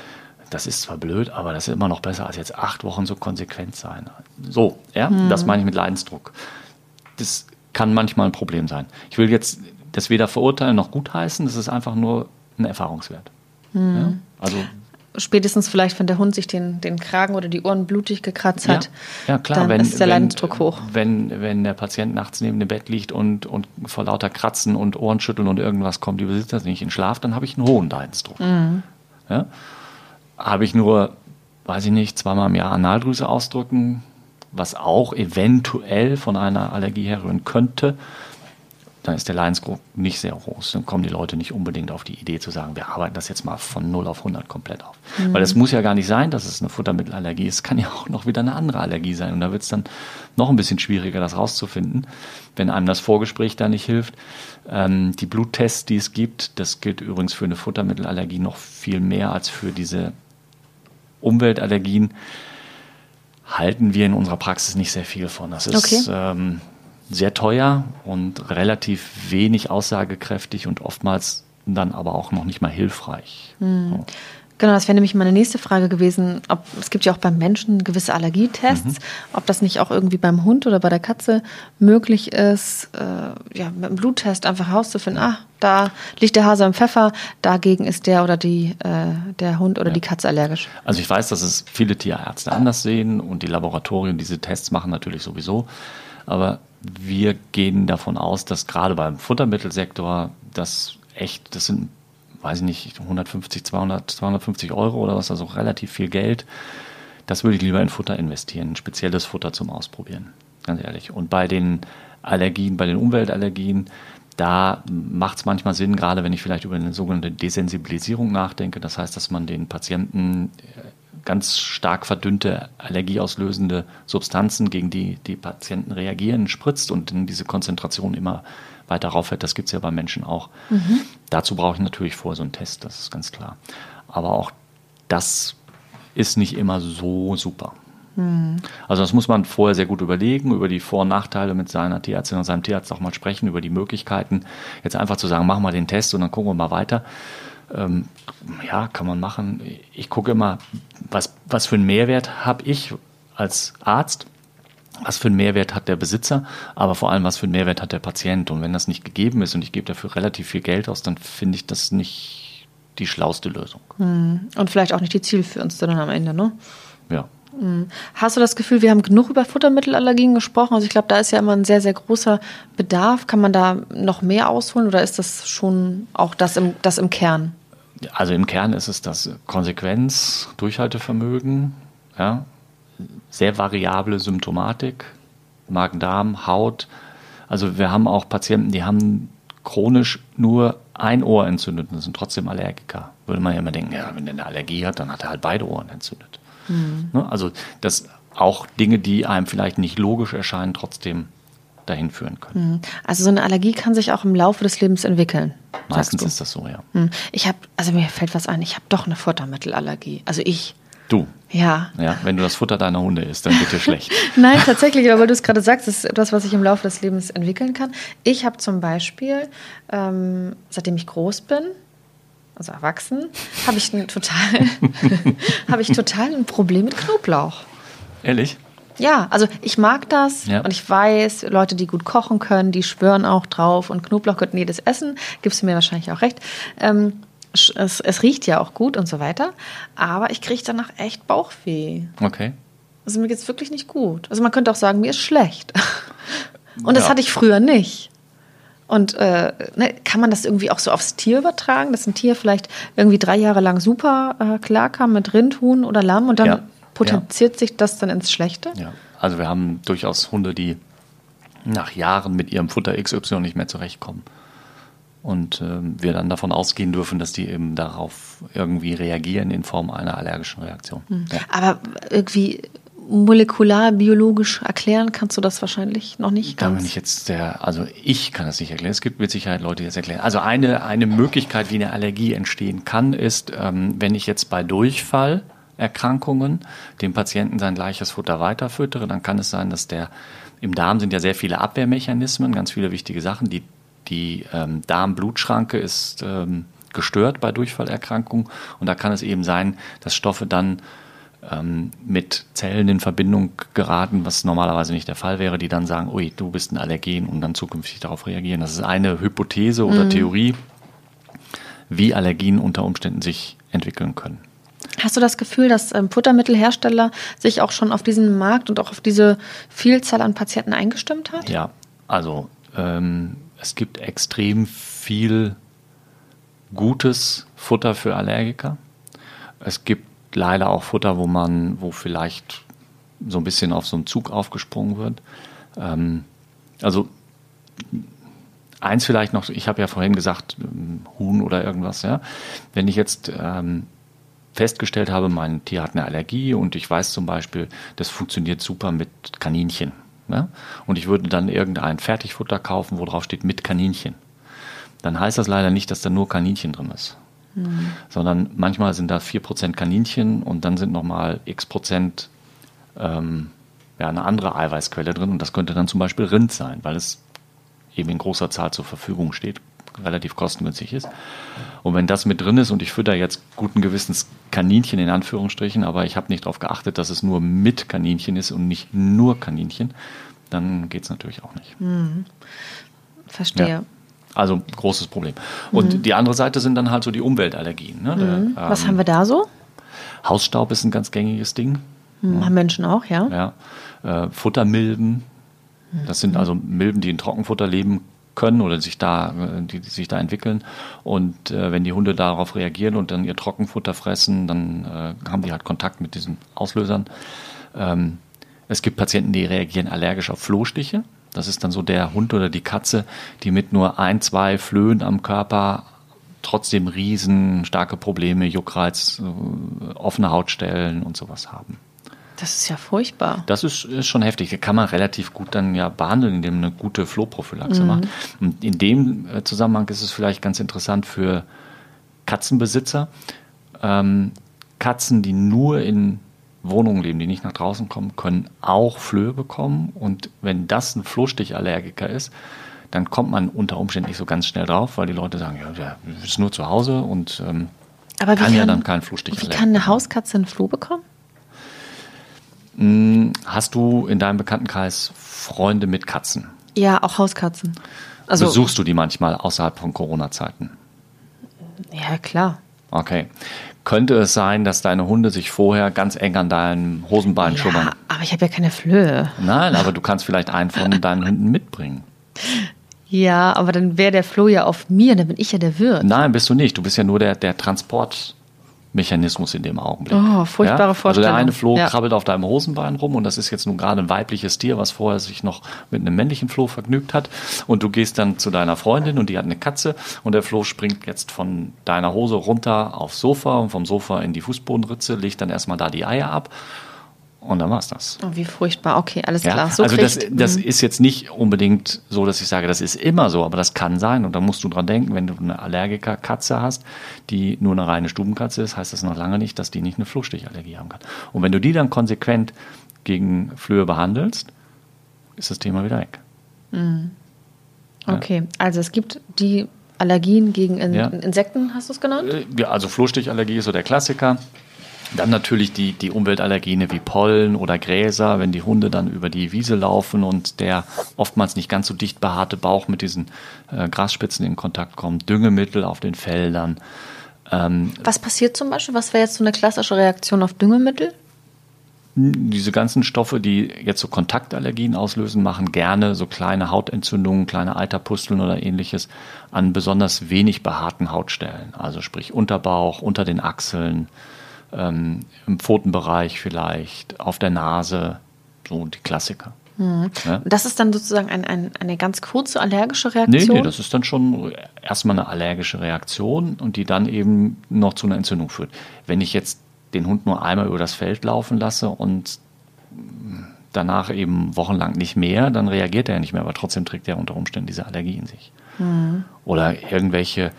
Das ist zwar blöd, aber das ist immer noch besser als jetzt acht Wochen so konsequent sein. So, ja, mhm. das meine ich mit Leidensdruck. Das kann manchmal ein Problem sein. Ich will jetzt das weder verurteilen noch gutheißen, das ist einfach nur ein Erfahrungswert. Mhm. Ja? Also spätestens vielleicht, wenn der Hund sich den, den Kragen oder die Ohren blutig gekratzt hat, ja, ja klar, dann wenn, ist der Leidensdruck hoch. Wenn, wenn der Patient nachts neben dem Bett liegt und, und vor lauter Kratzen und Ohrenschütteln und irgendwas kommt, die Besitzer nicht in Schlaf, dann habe ich einen hohen Leidensdruck. Mhm. Ja? Habe ich nur, weiß ich nicht, zweimal im Jahr Analdrüse ausdrücken, was auch eventuell von einer Allergie herrühren könnte, dann ist der Leidensdruck nicht sehr groß. Dann kommen die Leute nicht unbedingt auf die Idee zu sagen, wir arbeiten das jetzt mal von 0 auf 100 komplett auf. Mhm. Weil es muss ja gar nicht sein, dass es eine Futtermittelallergie ist. Es kann ja auch noch wieder eine andere Allergie sein. Und da wird es dann noch ein bisschen schwieriger, das rauszufinden, wenn einem das Vorgespräch da nicht hilft. Ähm, die Bluttests, die es gibt, das gilt übrigens für eine Futtermittelallergie noch viel mehr als für diese Umweltallergien halten wir in unserer Praxis nicht sehr viel von. Das ist okay. ähm, sehr teuer und relativ wenig aussagekräftig und oftmals dann aber auch noch nicht mal hilfreich. Hm. So. Genau, das wäre nämlich meine nächste Frage gewesen. Ob, es gibt ja auch beim Menschen gewisse Allergietests, mhm. ob das nicht auch irgendwie beim Hund oder bei der Katze möglich ist, äh, ja, mit einem Bluttest einfach herauszufinden, ah, da liegt der Hase im Pfeffer, dagegen ist der oder die, äh, der Hund oder ja. die Katze allergisch. Also ich weiß, dass es viele Tierärzte anders sehen und die Laboratorien diese Tests machen natürlich sowieso. Aber wir gehen davon aus, dass gerade beim Futtermittelsektor das echt, das sind weiß ich nicht, 150, 200, 250 Euro oder was, also relativ viel Geld. Das würde ich lieber in Futter investieren, spezielles Futter zum Ausprobieren, ganz ehrlich. Und bei den Allergien, bei den Umweltallergien, da macht es manchmal Sinn, gerade wenn ich vielleicht über eine sogenannte Desensibilisierung nachdenke. Das heißt, dass man den Patienten äh, ganz stark verdünnte allergieauslösende Substanzen, gegen die die Patienten reagieren, spritzt und dann diese Konzentration immer weiter raufhält. Das gibt es ja bei Menschen auch. Mhm. Dazu brauche ich natürlich vorher so einen Test, das ist ganz klar. Aber auch das ist nicht immer so super. Mhm. Also das muss man vorher sehr gut überlegen, über die Vor- und Nachteile mit seiner Tierärztin und seinem Tierarzt auch mal sprechen, über die Möglichkeiten. Jetzt einfach zu sagen, machen wir den Test und dann gucken wir mal weiter. Ähm, ja, kann man machen. Ich gucke immer, was, was für einen Mehrwert habe ich als Arzt, was für einen Mehrwert hat der Besitzer, aber vor allem, was für einen Mehrwert hat der Patient. Und wenn das nicht gegeben ist und ich gebe dafür relativ viel Geld aus, dann finde ich das nicht die schlauste Lösung. Hm. Und vielleicht auch nicht die zielführendste dann am Ende, ne? Ja. Hm. Hast du das Gefühl, wir haben genug über Futtermittelallergien gesprochen? Also ich glaube, da ist ja immer ein sehr, sehr großer Bedarf. Kann man da noch mehr ausholen oder ist das schon auch das im, das im Kern? Also im Kern ist es das Konsequenz, Durchhaltevermögen, ja, sehr variable Symptomatik, Magen-Darm, Haut. Also wir haben auch Patienten, die haben chronisch nur ein Ohr entzündet und sind trotzdem Allergiker. Würde man ja immer denken, ja, wenn der eine Allergie hat, dann hat er halt beide Ohren entzündet. Mhm. Also das auch Dinge, die einem vielleicht nicht logisch erscheinen, trotzdem dahin führen können. Mhm. Also so eine Allergie kann sich auch im Laufe des Lebens entwickeln. Meistens ist das so, ja. Mhm. Ich habe, also mir fällt was ein, ich habe doch eine Futtermittelallergie. Also ich. Du? Ja. Ja, wenn du das Futter deiner Hunde isst, dann wird dir schlecht. Nein, tatsächlich, aber weil du es gerade sagst, das ist etwas, was sich im Laufe des Lebens entwickeln kann. Ich habe zum Beispiel, ähm, seitdem ich groß bin, also erwachsen, habe ich total, habe ich total ein Problem mit Knoblauch. Ehrlich? Ja, also ich mag das Ja. und ich weiß, Leute, die gut kochen können, die schwören auch drauf und Knoblauch könnten jedes essen, gibst du mir wahrscheinlich auch recht. Ähm, es, es riecht ja auch gut und so weiter, aber ich kriege danach echt Bauchweh. Okay. Also mir geht's wirklich nicht gut. Also man könnte auch sagen, mir ist schlecht. Und das Ja. hatte ich früher nicht. Und äh, ne, kann man das irgendwie auch so aufs Tier übertragen, dass ein Tier vielleicht irgendwie drei Jahre lang super äh, klarkam mit Rind, Huhn oder Lamm und dann Ja. potenziert sich das dann ins Schlechte? Ja. Also wir haben durchaus Hunde, die nach Jahren mit ihrem Futter XY nicht mehr zurechtkommen. Und ähm, wir dann davon ausgehen dürfen, dass die eben darauf irgendwie reagieren in Form einer allergischen Reaktion. Ja. Aber irgendwie molekular, biologisch erklären kannst du das wahrscheinlich noch nicht Da ganz. bin ich jetzt der, also ich kann das nicht erklären. Es gibt mit Sicherheit Leute, die das erklären. Also eine, eine Möglichkeit, wie eine Allergie entstehen kann, ist, ähm, wenn ich jetzt bei Durchfallerkrankungen dem Patienten sein gleiches Futter weiterfüttere, dann kann es sein, dass der im Darm sind ja sehr viele Abwehrmechanismen, ganz viele wichtige Sachen. Die, die ähm, Darmblutschranke ist ähm, gestört bei Durchfallerkrankungen und da kann es eben sein, dass Stoffe dann ähm, mit Zellen in Verbindung geraten, was normalerweise nicht der Fall wäre, die dann sagen, ui, du bist ein Allergen und dann zukünftig darauf reagieren. Das ist eine Hypothese oder Theorie, wie Allergien unter Umständen sich entwickeln können. Hast du das Gefühl, dass ähm, Futtermittelhersteller sich auch schon auf diesen Markt und auch auf diese Vielzahl an Patienten eingestimmt hat? Ja, also ähm, es gibt extrem viel gutes Futter für Allergiker. Es gibt leider auch Futter, wo man, wo vielleicht so ein bisschen auf so einen Zug aufgesprungen wird. Ähm, also eins vielleicht noch, ich habe ja vorhin gesagt, ähm, Huhn oder irgendwas, ja. Wenn ich jetzt ähm, festgestellt habe, mein Tier hat eine Allergie und ich weiß zum Beispiel, das funktioniert super mit Kaninchen. Ja? Und ich würde dann irgendein Fertigfutter kaufen, wo drauf steht Kaninchen. Dann heißt das leider nicht, dass da nur Kaninchen drin ist. Sondern manchmal sind da 4% Kaninchen und dann sind nochmal x Prozent ähm, ja, eine andere Eiweißquelle drin. Und das könnte dann zum Beispiel Rind sein, weil es eben in großer Zahl zur Verfügung steht, relativ kostengünstig ist. Und wenn das mit drin ist und ich fütter jetzt guten Gewissens Kaninchen in Anführungsstrichen, aber ich habe nicht darauf geachtet, dass es nur mit Kaninchen ist und nicht nur Kaninchen, dann geht es natürlich auch nicht. Verstehe. Ja. Also großes Problem. Und die andere Seite sind dann halt so die Umweltallergien. Ne? Der, Was ähm, haben wir da so? Hausstaub ist ein ganz gängiges Ding. Hm, Haben Menschen auch, ja? Ja. Äh, Futtermilben. Das sind also Milben, die in Trockenfutter leben können oder sich da, äh, die, die sich da entwickeln. Und äh, wenn die Hunde darauf reagieren und dann ihr Trockenfutter fressen, dann äh, haben die halt Kontakt mit diesen Auslösern. Ähm, es gibt Patienten, die reagieren allergisch auf Flohstiche. Das ist dann so der Hund oder die Katze, die mit nur ein, zwei Flöhen am Körper trotzdem riesen starke Probleme, Juckreiz, äh, offene Hautstellen und sowas haben. Das ist ja furchtbar. Das ist, ist schon heftig. Da kann man relativ gut dann ja behandeln, indem man eine gute Flohprophylaxe mhm. macht. Und in dem äh, Zusammenhang ist es vielleicht ganz interessant für Katzenbesitzer. Ähm, Katzen, die nur in Wohnungen leben, die nicht nach draußen kommen, können auch Flöhe bekommen. Und wenn das ein Flohstichallergiker ist, dann kommt man unter Umständen nicht so ganz schnell drauf, weil die Leute sagen, ja, der ist nur zu Hause und ähm, kann, kann, ja dann keinen Flohstich Wie kann eine Hauskatze einen Floh bekommen? Hm, hast du in deinem Bekanntenkreis Freunde mit Katzen? Ja, auch Hauskatzen. Also, Besuchst du die manchmal außerhalb von Corona-Zeiten? Ja, klar. Okay. Könnte es sein, dass deine Hunde sich vorher ganz eng an deinem Hosenbein ja, schubbern? Aber ich habe ja keine Flöhe. Nein, aber du kannst vielleicht einen von deinen Hunden mitbringen. Ja, aber dann wäre der Floh ja auf mir, dann bin ich ja der Wirt. Nein, bist du nicht. Du bist ja nur der, der Transport. Mechanismus in dem Augenblick. Oh, furchtbare ja? Vorstellung. Also der eine Floh ja. krabbelt auf deinem Hosenbein rum und das ist jetzt nun gerade ein weibliches Tier, was vorher sich noch mit einem männlichen Floh vergnügt hat. Und du gehst dann zu deiner Freundin und die hat eine Katze und der Floh springt jetzt von deiner Hose runter aufs Sofa und vom Sofa in die Fußbodenritze, legt dann erstmal da die Eier ab und dann war es das. Oh, wie furchtbar. Okay, alles ja? klar. So also das, das mhm. ist jetzt nicht unbedingt so, dass ich sage, das ist immer so, aber das kann sein. Und da musst du dran denken, wenn du eine Allergiker-Katze hast, die nur eine reine Stubenkatze ist, heißt das noch lange nicht, dass die nicht eine Flugstichallergie haben kann. Und wenn du die dann konsequent gegen Flöhe behandelst, ist das Thema wieder weg. Mhm. Okay, ja. also es gibt die Allergien gegen In ja. Insekten, hast du es genannt? Äh, ja, also Flohstichallergie ist so der Klassiker. Dann natürlich die, die Umweltallergene wie Pollen oder Gräser, wenn die Hunde dann über die Wiese laufen und der oftmals nicht ganz so dicht behaarte Bauch mit diesen äh, Grasspitzen in Kontakt kommt, Düngemittel auf den Feldern. Ähm, Was passiert zum Beispiel? Was wäre jetzt so eine klassische Reaktion auf Düngemittel? Diese ganzen Stoffe, die jetzt so Kontaktallergien auslösen, machen gerne so kleine Hautentzündungen, kleine Eiterpusteln oder ähnliches an besonders wenig behaarten Hautstellen. Also sprich Unterbauch, unter den Achseln, ähm, im Pfotenbereich vielleicht, auf der Nase, so die Klassiker. Mhm. Ja? Das ist dann sozusagen ein, ein, eine ganz kurze allergische Reaktion? Nee, nee, das ist dann schon erstmal eine allergische Reaktion und die dann eben noch zu einer Entzündung führt. Wenn ich jetzt den Hund nur einmal über das Feld laufen lasse und danach eben wochenlang nicht mehr, dann reagiert er nicht mehr, aber trotzdem trägt er unter Umständen diese Allergie in sich. Mhm. Oder irgendwelche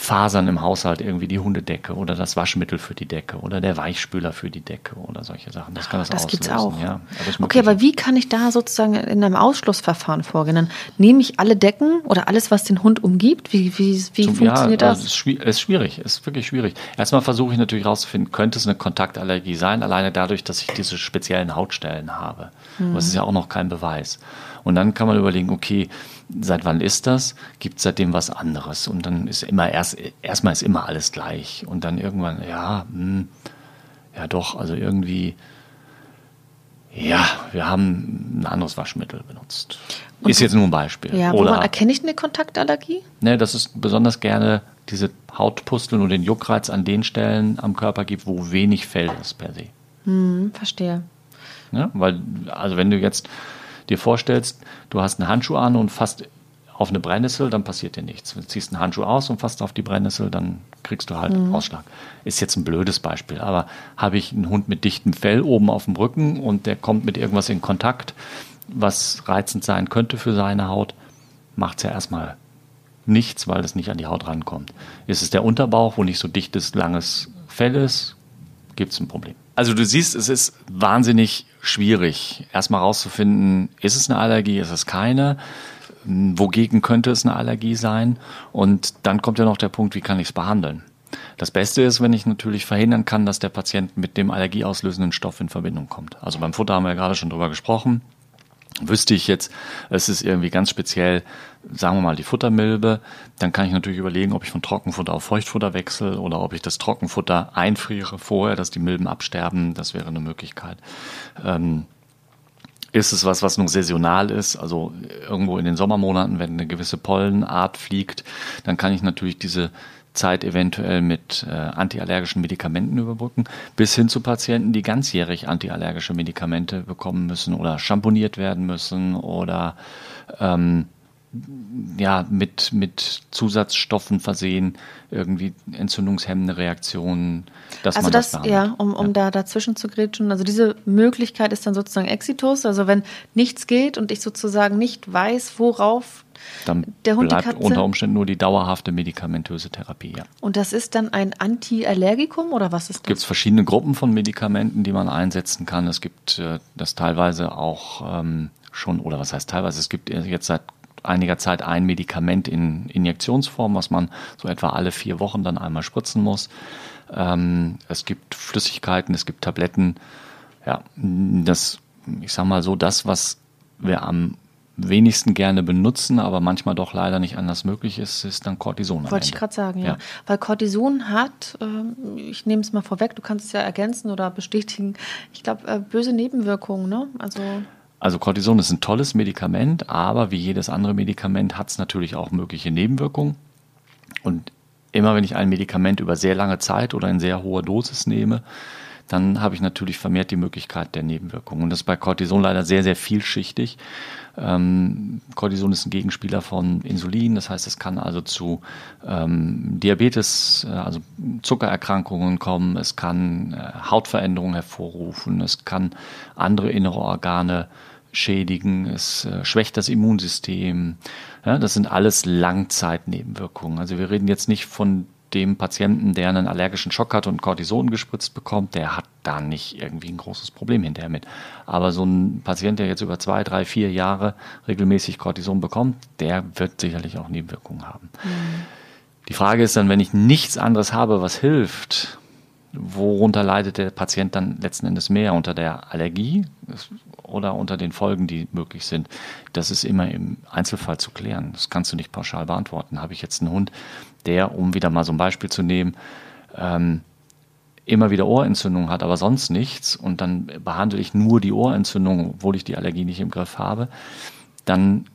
Fasern im Haushalt, irgendwie die Hundedecke oder das Waschmittel für die Decke oder der Weichspüler für die Decke oder solche Sachen. Das kann das, das auslösen. Gibt's auch. Ja, okay, aber wie kann ich da sozusagen in einem Ausschlussverfahren vorgehen? Dann nehme ich alle Decken oder alles, was den Hund umgibt? Wie, wie, wie Zum, funktioniert ja, das? Es ist schwierig, es ist wirklich schwierig. Erstmal versuche ich natürlich herauszufinden, könnte es eine Kontaktallergie sein, alleine dadurch, dass ich diese speziellen Hautstellen habe. Mhm. Aber es ist ja auch noch kein Beweis. Und dann kann man überlegen, okay, seit wann ist das? Gibt es seitdem was anderes? Und dann ist immer erst, erstmal ist immer alles gleich. Und dann irgendwann, ja, mh, hm, ja doch, also irgendwie, ja, wir haben ein anderes Waschmittel benutzt. Und ist jetzt nur ein Beispiel. Ja, woran Oder, erkenne ich eine Kontaktallergie? Ne, das ist besonders gerne diese Hautpusteln und den Juckreiz an den Stellen am Körper gibt, wo wenig Fell ist per se. Hm, verstehe. Ja, weil, also wenn du jetzt dir vorstellst, du hast einen Handschuh an und fasst auf eine Brennnessel, dann passiert dir nichts. Du ziehst einen Handschuh aus und fasst auf die Brennnessel, dann kriegst du halt mhm. Ausschlag. Ist jetzt ein blödes Beispiel, aber habe ich einen Hund mit dichtem Fell oben auf dem Rücken und der kommt mit irgendwas in Kontakt, was reizend sein könnte für seine Haut, macht es ja erstmal nichts, weil es nicht an die Haut rankommt. Ist es der Unterbauch, wo nicht so dichtes, langes Fell ist, gibt es ein Problem. Also du siehst, es ist wahnsinnig schwierig, erstmal rauszufinden, ist es eine Allergie, ist es keine, wogegen könnte es eine Allergie sein und dann kommt ja noch der Punkt, wie kann ich es behandeln. Das Beste ist, wenn ich natürlich verhindern kann, dass der Patient mit dem allergieauslösenden Stoff in Verbindung kommt. Also beim Futter haben wir ja gerade schon drüber gesprochen. Wüsste ich jetzt, es ist irgendwie ganz speziell, sagen wir mal, die Futtermilbe, dann kann ich natürlich überlegen, ob ich von Trockenfutter auf Feuchtfutter wechsle oder ob ich das Trockenfutter einfriere vorher, dass die Milben absterben. Das wäre eine Möglichkeit. Ähm, ist es was, was nur saisonal ist, also irgendwo in den Sommermonaten, wenn eine gewisse Pollenart fliegt, dann kann ich natürlich diese Zeit eventuell mit äh, antiallergischen Medikamenten überbrücken, bis hin zu Patienten, die ganzjährig antiallergische Medikamente bekommen müssen oder schamponiert werden müssen oder ähm, ja, mit, mit Zusatzstoffen versehen, irgendwie entzündungshemmende Reaktionen. Dass also man das, das ja, um, um ja. da dazwischen zu grätschen. Also diese Möglichkeit ist dann sozusagen Exitus. Also wenn nichts geht und ich sozusagen nicht weiß, worauf dann der Hund bleibt unter Umständen nur die dauerhafte medikamentöse Therapie. Ja. Und das ist dann ein Antiallergikum oder was ist das? Es gibt verschiedene Gruppen von Medikamenten, die man einsetzen kann. Es gibt äh, das teilweise auch ähm, schon, oder was heißt teilweise, es gibt jetzt seit einiger Zeit ein Medikament in Injektionsform, was man so etwa alle vier Wochen dann einmal spritzen muss. Ähm, es gibt Flüssigkeiten, es gibt Tabletten. Ja, das, ich sag mal so, das, was wir am wenigsten gerne benutzen, aber manchmal doch leider nicht anders möglich ist, ist dann Cortison. Wollte ich gerade sagen, ja. ja. Weil Cortison hat, äh, ich nehme es mal vorweg, du kannst es ja ergänzen oder bestätigen, ich glaube, äh, böse Nebenwirkungen, ne? Also. Also Cortison ist ein tolles Medikament, aber wie jedes andere Medikament hat es natürlich auch mögliche Nebenwirkungen. Und immer wenn ich ein Medikament über sehr lange Zeit oder in sehr hoher Dosis nehme, dann habe ich natürlich vermehrt die Möglichkeit der Nebenwirkungen. Und das ist bei Cortison leider sehr, sehr vielschichtig. Ähm, Cortison ist ein Gegenspieler von Insulin, das heißt, es kann also zu ähm, Diabetes, äh, also Zuckererkrankungen kommen, es kann äh, Hautveränderungen hervorrufen, es kann andere innere Organe schädigen, es äh, schwächt das Immunsystem. Ja, das sind alles Langzeitnebenwirkungen. Also wir reden jetzt nicht von dem Patienten, der einen allergischen Schock hat und Cortison gespritzt bekommt, der hat da nicht irgendwie ein großes Problem hinterher mit. Aber so ein Patient, der jetzt über zwei, drei, vier Jahre regelmäßig Cortison bekommt, der wird sicherlich auch Nebenwirkungen haben. Mhm. Die Frage ist dann, wenn ich nichts anderes habe, was hilft, worunter leidet der Patient dann letzten Endes mehr? Unter der Allergie oder unter den Folgen, die möglich sind? Das ist immer im Einzelfall zu klären. Das kannst du nicht pauschal beantworten. Habe ich jetzt einen Hund, der, um wieder mal so ein Beispiel zu nehmen, ähm, immer wieder Ohrentzündung hat, aber sonst nichts und dann behandle ich nur die Ohrentzündung, obwohl ich die Allergie nicht im Griff habe, dann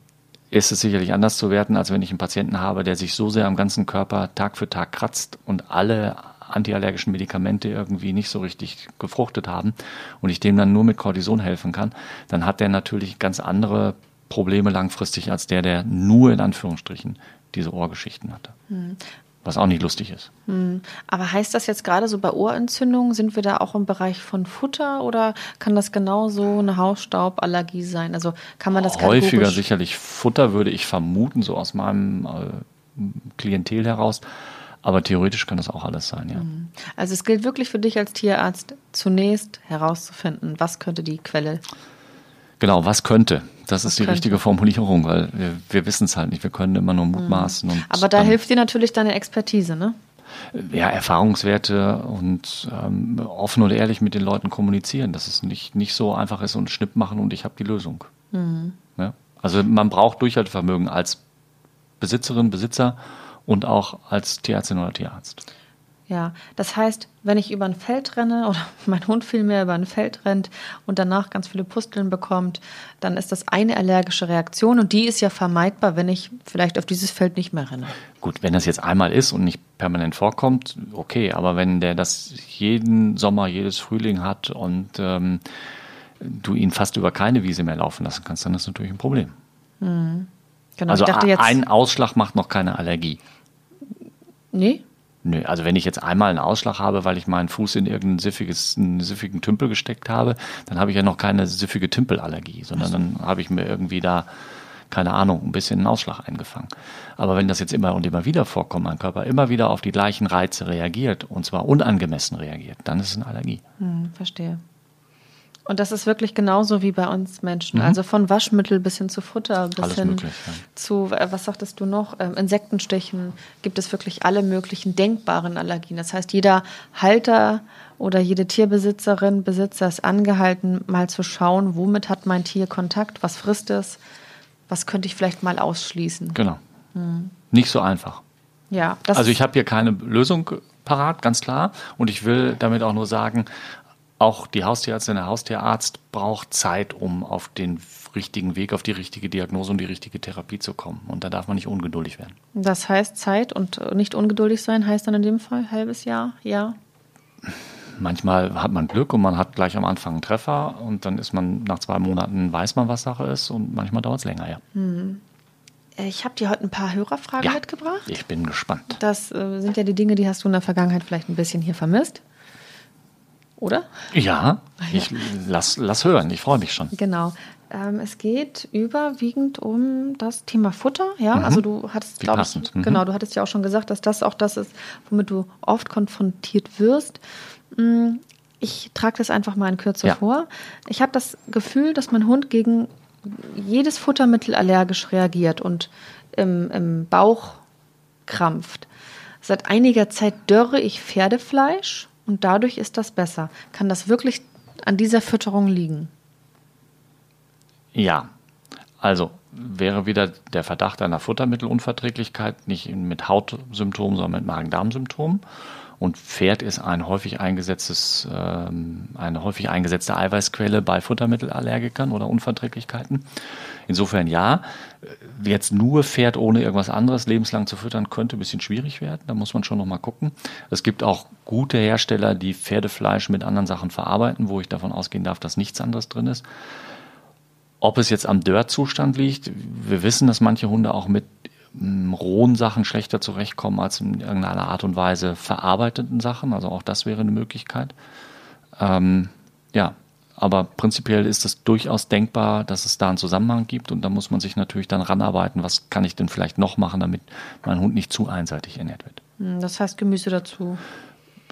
ist es sicherlich anders zu werten, als wenn ich einen Patienten habe, der sich so sehr am ganzen Körper Tag für Tag kratzt und alle antiallergischen Medikamente irgendwie nicht so richtig gefruchtet haben und ich dem dann nur mit Cortison helfen kann, dann hat der natürlich ganz andere Probleme langfristig als der, der nur in Anführungsstrichen diese Ohrgeschichten hatte. Hm. Was auch nicht lustig ist. Hm. Aber heißt das jetzt gerade so bei Ohrentzündungen, sind wir da auch im Bereich von Futter oder kann das genauso eine Hausstauballergie sein? Also kann man das Häufiger sicherlich Futter, würde ich vermuten, so aus meinem äh, Klientel heraus. Aber theoretisch kann das auch alles sein, ja. Hm. Also es gilt wirklich für dich als Tierarzt zunächst herauszufinden, was könnte die Quelle Genau, was könnte? Das ist die könnte. richtige Formulierung, weil wir, wir wissen es halt nicht. Wir können immer nur mutmaßen. Mhm. Aber da hilft dir natürlich deine Expertise, ne? Ja, Erfahrungswerte und ähm, offen und ehrlich mit den Leuten kommunizieren, dass es nicht, nicht so einfach ist und Schnipp machen und ich habe die Lösung. Mhm. Ja? Also man braucht Durchhaltevermögen als Besitzerin, Besitzer und auch als Tierärztin oder Tierarzt. Ja, das heißt, wenn ich über ein Feld renne oder mein Hund vielmehr über ein Feld rennt und danach ganz viele Pusteln bekommt, dann ist das eine allergische Reaktion und die ist ja vermeidbar, wenn ich vielleicht auf dieses Feld nicht mehr renne. Gut, wenn das jetzt einmal ist und nicht permanent vorkommt, okay, aber wenn der das jeden Sommer, jedes Frühling hat und ähm, du ihn fast über keine Wiese mehr laufen lassen kannst, dann ist das natürlich ein Problem. Mhm. Genau, also ein Ausschlag macht noch keine Allergie. Nee, Nö, also wenn ich jetzt einmal einen Ausschlag habe, weil ich meinen Fuß in irgendeinen siffiges, einen siffigen Tümpel gesteckt habe, dann habe ich ja noch keine siffige Tümpelallergie, sondern dann habe ich mir irgendwie da, keine Ahnung, ein bisschen einen Ausschlag eingefangen. Aber wenn das jetzt immer und immer wieder vorkommt, mein Körper immer wieder auf die gleichen Reize reagiert und zwar unangemessen reagiert, dann ist es eine Allergie. Hm, verstehe. Und das ist wirklich genauso wie bei uns Menschen. Mhm. Also von Waschmittel bis hin zu Futter, bis Alles hin möglich, ja. zu, äh, was sagtest du noch, ähm, Insektenstichen, gibt es wirklich alle möglichen denkbaren Allergien. Das heißt, jeder Halter oder jede Tierbesitzerin, Besitzer ist angehalten, mal zu schauen, womit hat mein Tier Kontakt, was frisst es, was könnte ich vielleicht mal ausschließen. Genau. Mhm. Nicht so einfach. Ja. also ich habe hier keine Lösung parat, ganz klar. Und ich will damit auch nur sagen, auch die Haustierärztin, der Haustierarzt braucht Zeit, um auf den richtigen Weg, auf die richtige Diagnose und die richtige Therapie zu kommen. Und da darf man nicht ungeduldig werden. Das heißt, Zeit und nicht ungeduldig sein heißt dann in dem Fall halbes Jahr, ja? Manchmal hat man Glück und man hat gleich am Anfang einen Treffer und dann ist man nach zwei Monaten, weiß man, was Sache ist und manchmal dauert es länger, ja. Hm. Ich habe dir heute ein paar Hörerfragen ja, mitgebracht. Ich bin gespannt. Das äh, sind ja die Dinge, die hast du in der Vergangenheit vielleicht ein bisschen hier vermisst. Oder? Ja, ich lass, lass hören, ich freue mich schon. Genau. Ähm, es geht überwiegend um das Thema Futter. Ja, mhm. also du hattest, glaube ich, mhm. genau, du hattest ja auch schon gesagt, dass das auch das ist, womit du oft konfrontiert wirst. Mm, ich trage das einfach mal in Kürze ja. vor. Ich habe das Gefühl, dass mein Hund gegen jedes Futtermittel allergisch reagiert und im, im Bauch krampft. Seit einiger Zeit dörre ich Pferdefleisch und dadurch ist das besser. Kann das wirklich an dieser Fütterung liegen? Ja, also wäre wieder der Verdacht einer Futtermittelunverträglichkeit nicht mit Hautsymptomen, sondern mit Magen-Darm-Symptomen. Und Pferd ist ein häufig eingesetztes, ähm, eine häufig eingesetzte Eiweißquelle bei Futtermittelallergikern oder Unverträglichkeiten. Insofern ja, jetzt nur Pferd ohne irgendwas anderes lebenslang zu füttern, könnte ein bisschen schwierig werden. Da muss man schon nochmal gucken. Es gibt auch gute Hersteller, die Pferdefleisch mit anderen Sachen verarbeiten, wo ich davon ausgehen darf, dass nichts anderes drin ist. Ob es jetzt am Dörrzustand liegt, wir wissen, dass manche Hunde auch mit rohen Sachen schlechter zurechtkommen als in irgendeiner Art und Weise verarbeiteten Sachen. Also auch das wäre eine Möglichkeit. Ähm, ja, aber prinzipiell ist es durchaus denkbar, dass es da einen Zusammenhang gibt und da muss man sich natürlich dann ranarbeiten, was kann ich denn vielleicht noch machen, damit mein Hund nicht zu einseitig ernährt wird. Hm, das heißt Gemüse dazu.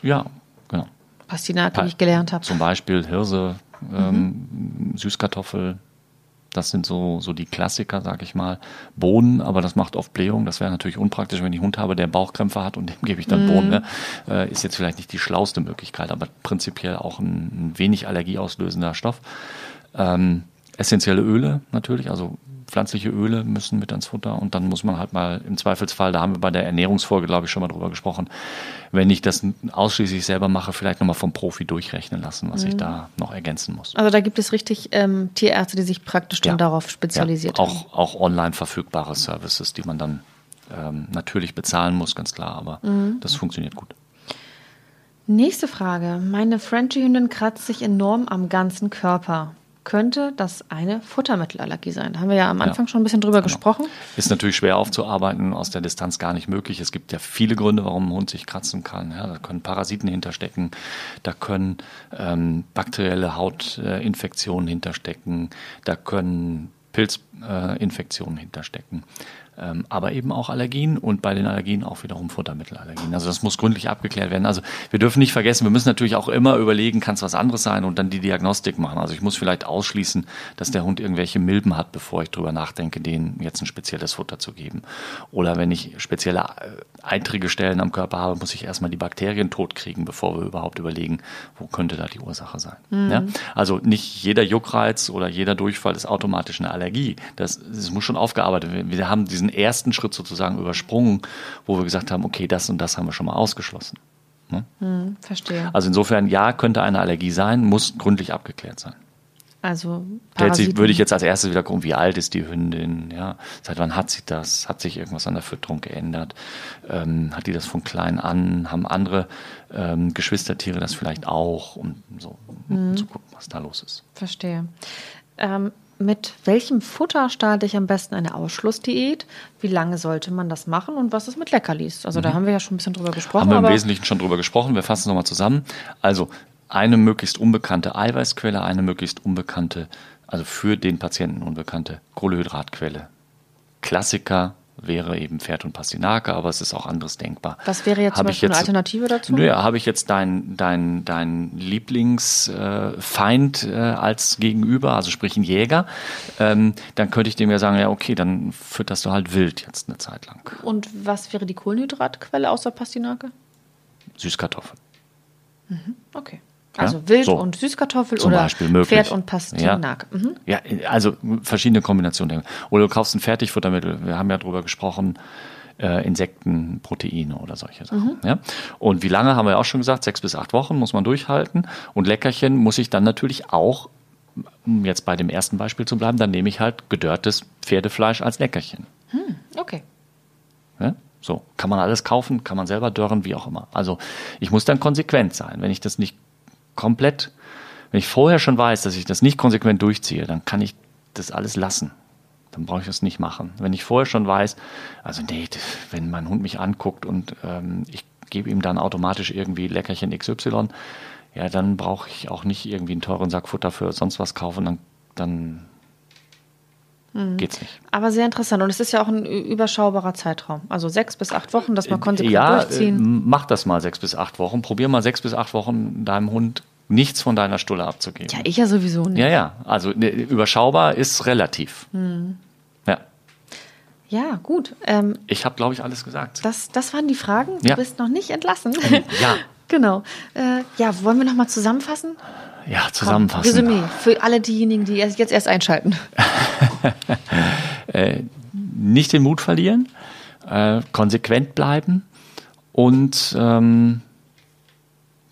Ja, genau. Pastinake, wie ich gelernt habe. Zum Beispiel Hirse, ähm, mhm. Süßkartoffel, das sind so, so die Klassiker, sag ich mal. Bohnen, aber das macht oft Blähung. Das wäre natürlich unpraktisch, wenn ich einen Hund habe, der Bauchkrämpfe hat und dem gebe ich dann mm. Bohnen. Ne? Äh, ist jetzt vielleicht nicht die schlauste Möglichkeit, aber prinzipiell auch ein, ein wenig allergieauslösender Stoff. Ähm, essentielle Öle natürlich, also pflanzliche Öle müssen mit ans Futter und dann muss man halt mal im Zweifelsfall, da haben wir bei der Ernährungsfolge, glaube ich, schon mal drüber gesprochen, wenn ich das ausschließlich selber mache, vielleicht nochmal vom Profi durchrechnen lassen, was mhm. ich da noch ergänzen muss. Also da gibt es richtig ähm, Tierärzte, die sich praktisch ja. dann darauf spezialisiert ja, auch, haben. Auch online verfügbare Services, die man dann ähm, natürlich bezahlen muss, ganz klar, aber mhm. das funktioniert gut. Nächste Frage. Meine Frenchie-Hündin kratzt sich enorm am ganzen Körper könnte das eine Futtermittelallergie sein. Da haben wir ja am Anfang ja, schon ein bisschen drüber genau. gesprochen. Ist natürlich schwer aufzuarbeiten, aus der Distanz gar nicht möglich. Es gibt ja viele Gründe, warum ein Hund sich kratzen kann. Ja, da können Parasiten hinterstecken, da können ähm, bakterielle Hautinfektionen hinterstecken, da können Pilzinfektionen äh, hinterstecken ähm, aber eben auch Allergien und bei den Allergien auch wiederum Futtermittelallergien. Also das muss gründlich abgeklärt werden. Also wir dürfen nicht vergessen, wir müssen natürlich auch immer überlegen, kann es was anderes sein und dann die Diagnostik machen. Also ich muss vielleicht ausschließen, dass der Hund irgendwelche Milben hat, bevor ich drüber nachdenke, denen jetzt ein spezielles Futter zu geben. Oder wenn ich spezielle äh, eitrige Stellen am Körper habe, muss ich erstmal die Bakterien totkriegen, bevor wir überhaupt überlegen, wo könnte da die Ursache sein. Mhm. Ja? Also nicht jeder Juckreiz oder jeder Durchfall ist automatisch eine Allergie. Das, das muss schon aufgearbeitet werden. Wir haben diesen diesen ersten Schritt sozusagen übersprungen, wo wir gesagt haben, okay, das und das haben wir schon mal ausgeschlossen. Ne? Hm, verstehe. Also insofern, ja, könnte eine Allergie sein, muss gründlich abgeklärt sein. Also Parasiten. würde ich jetzt als erstes wieder gucken, wie alt ist die Hündin, ja, seit wann hat sie das, hat sich irgendwas an der Fütterung geändert, ähm, hat die das von klein an, haben andere ähm, Geschwistertiere das vielleicht auch, um so um mhm. zu gucken, was da los ist. Verstehe. Ähm, mit welchem Futter starte ich am besten eine Ausschlussdiät? Wie lange sollte man das machen und was ist mit Leckerlis? Also mhm. da haben wir ja schon ein bisschen drüber gesprochen. Haben wir im Wesentlichen schon drüber gesprochen. Wir fassen es nochmal zusammen. Also eine möglichst unbekannte Eiweißquelle, eine möglichst unbekannte, also für den Patienten unbekannte Kohlehydratquelle. Klassiker wäre eben Pferd und Pastinake, aber es ist auch anderes denkbar. Was wäre jetzt hab zum Beispiel jetzt, eine Alternative dazu? Naja, habe ich jetzt dein, dein, dein Lieblingsfeind äh, äh, als Gegenüber, also sprich ein Jäger, ähm, dann könnte ich dem ja sagen, ja okay, dann fütterst du halt wild jetzt eine Zeit lang. Und was wäre die Kohlenhydratquelle außer Pastinake? Süßkartoffel. Mhm, okay. Also? Wild so. und Süßkartoffel Zum oder Beispiel Pferd und Pastinak. Ja. Mhm. ja, also verschiedene Kombinationen. Oder du kaufst ein Fertigfuttermittel. Wir haben ja darüber gesprochen. äh, Insektenproteine oder solche Sachen. Ja? Und wie lange haben wir auch schon gesagt? Sechs bis acht Wochen muss man durchhalten. Und Leckerchen muss ich dann natürlich auch, um jetzt bei dem ersten Beispiel zu bleiben, dann nehme ich halt gedörrtes Pferdefleisch als Leckerchen. Okay. Ja? So, kann man alles kaufen, kann man selber dörren, wie auch immer. Also ich muss dann konsequent sein. Wenn ich das nicht komplett, wenn ich vorher schon weiß, dass ich das nicht konsequent durchziehe, dann kann ich das alles lassen. Dann brauche ich das nicht machen. Wenn ich vorher schon weiß, also nee, wenn mein Hund mich anguckt und ähm, ich gebe ihm dann automatisch irgendwie Leckerchen XY, ja, dann brauche ich auch nicht irgendwie einen teuren Sack Futter für sonst was kaufen, dann, dann geht's nicht. Aber sehr interessant. Und es ist ja auch ein überschaubarer Zeitraum. Also sechs bis acht Wochen, dass man konsequent ja, äh, durchziehen. mach das mal sechs bis acht Wochen. Probier mal sechs bis acht Wochen deinem Hund nichts von deiner Stulle abzugeben. ja, ich ja sowieso nicht. ja, ja. Also ne, überschaubar ist relativ. Hm. Ja. Ja, gut. Ähm, Ich habe, glaube ich, alles gesagt. das, das waren die Fragen. Du Ja. bist noch nicht entlassen. Ja. genau. Äh, ja, wollen wir nochmal zusammenfassen? Ja, Komm, zusammenfassen. Resümee für alle diejenigen, die jetzt erst einschalten. Nicht den Mut verlieren, äh, konsequent bleiben und ähm,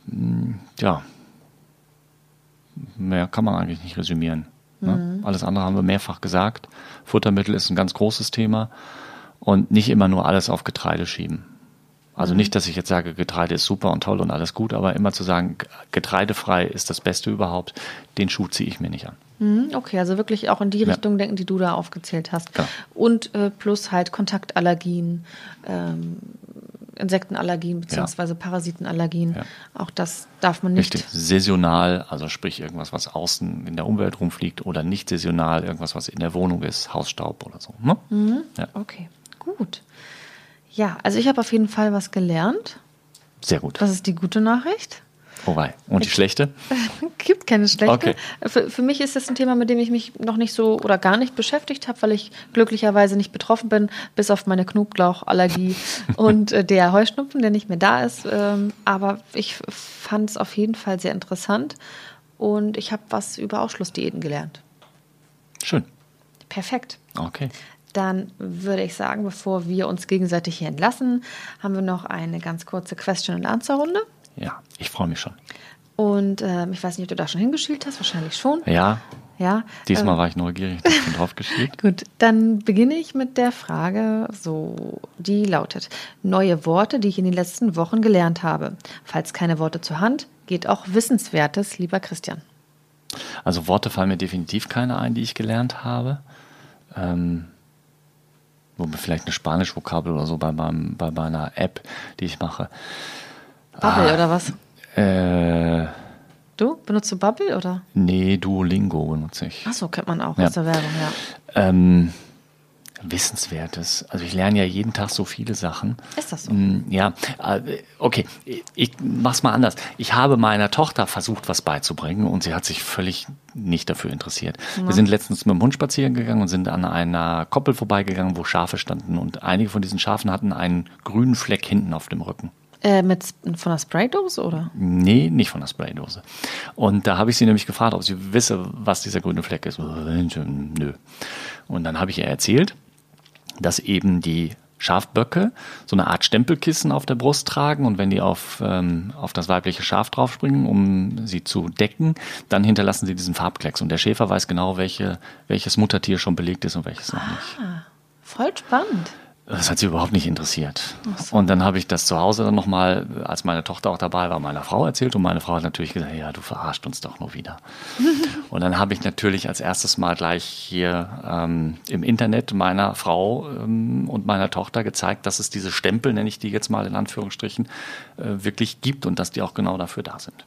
mh, ja, mehr kann man eigentlich nicht resümieren. Ne? Alles andere haben wir mehrfach gesagt. Futtermittel ist ein ganz großes Thema und nicht immer nur alles auf Getreide schieben. Also nicht, dass ich jetzt sage, Getreide ist super und toll und alles gut, aber immer zu sagen, getreidefrei ist das Beste überhaupt, den Schuh ziehe ich mir nicht an. Mhm, Okay, also wirklich auch in die Ja. Richtung denken, die du da aufgezählt hast. Genau. Und äh, plus halt Kontaktallergien, ähm, Insektenallergien beziehungsweise Parasitenallergien. Ja. Auch das darf man nicht. Richtig. Saisonal, also sprich irgendwas, was außen in der Umwelt rumfliegt oder nicht saisonal, irgendwas, was in der Wohnung ist, Hausstaub oder so. Ne? Ja, Okay, gut. Ja, also ich habe auf jeden Fall was gelernt. sehr gut. Das ist die gute Nachricht. Wobei. Und die schlechte? Gibt keine schlechte. Okay. Für, für mich ist das ein Thema, mit dem ich mich noch nicht so oder gar nicht beschäftigt habe, weil ich glücklicherweise nicht betroffen bin, bis auf meine Knoblauchallergie und äh, der Heuschnupfen, der nicht mehr da ist. Ähm, aber ich fand es auf jeden Fall sehr interessant und ich habe was über Ausschlussdiäten gelernt. Schön. Perfekt. Okay. Dann würde ich sagen, bevor wir uns gegenseitig hier entlassen, haben wir noch eine ganz kurze Question-and-Answer-Runde. Ja, ich freue mich schon. Und ähm, ich weiß nicht, ob du da schon hingeschielt hast, wahrscheinlich schon. Ja, Ja. diesmal ähm, war ich neugierig, da schon drauf geschrieben. Gut, dann beginne ich mit der Frage, so, die lautet: Neue Worte, die ich in den letzten Wochen gelernt habe. Falls keine Worte zur Hand, geht auch Wissenswertes, lieber Christian. Also Worte fallen mir definitiv keine ein, die ich gelernt habe. Ähm, wo vielleicht eine Spanisch-Vokabel oder so bei, meinem, bei meiner App, die ich mache. Bubble oder was? Äh, Du? Benutzt du Bubble oder? nee, Duolingo benutze ich. Achso, kennt man auch Ja. aus der Werbung, ja. Ähm, Wissenswertes. Also ich lerne ja jeden Tag so viele Sachen. Ist das so? Mm, Ja, äh, okay, ich mach's mal anders. Ich habe meiner Tochter versucht, was beizubringen und sie hat sich völlig nicht dafür interessiert. Wir sind letztens mit dem Hund spazieren gegangen und sind an einer Koppel vorbeigegangen, wo Schafe standen und einige von diesen Schafen hatten einen grünen Fleck hinten auf dem Rücken. Äh, mit, von der Spraydose oder? Nee, nicht von der Spraydose. Und da habe ich sie nämlich gefragt, ob sie wisse, was dieser grüne Fleck ist. Nö. Und dann habe ich ihr erzählt, dass eben die Schafböcke so eine Art Stempelkissen auf der Brust tragen und wenn die auf, ähm, auf das weibliche Schaf draufspringen, um sie zu decken, dann hinterlassen sie diesen Farbklecks. Und der Schäfer weiß genau, welche, welches Muttertier schon belegt ist und welches noch nicht. Voll spannend. Das hat sie überhaupt nicht interessiert. Und dann habe ich das zu Hause dann nochmal, als meine Tochter auch dabei war, meiner Frau erzählt. Und meine Frau hat natürlich gesagt, ja, du verarscht uns doch nur wieder. und dann habe ich natürlich als erstes Mal gleich hier ähm, im Internet meiner Frau ähm, und meiner Tochter gezeigt, dass es diese Stempel, nenne ich die jetzt mal in Anführungsstrichen, äh, wirklich gibt und dass die auch genau dafür da sind.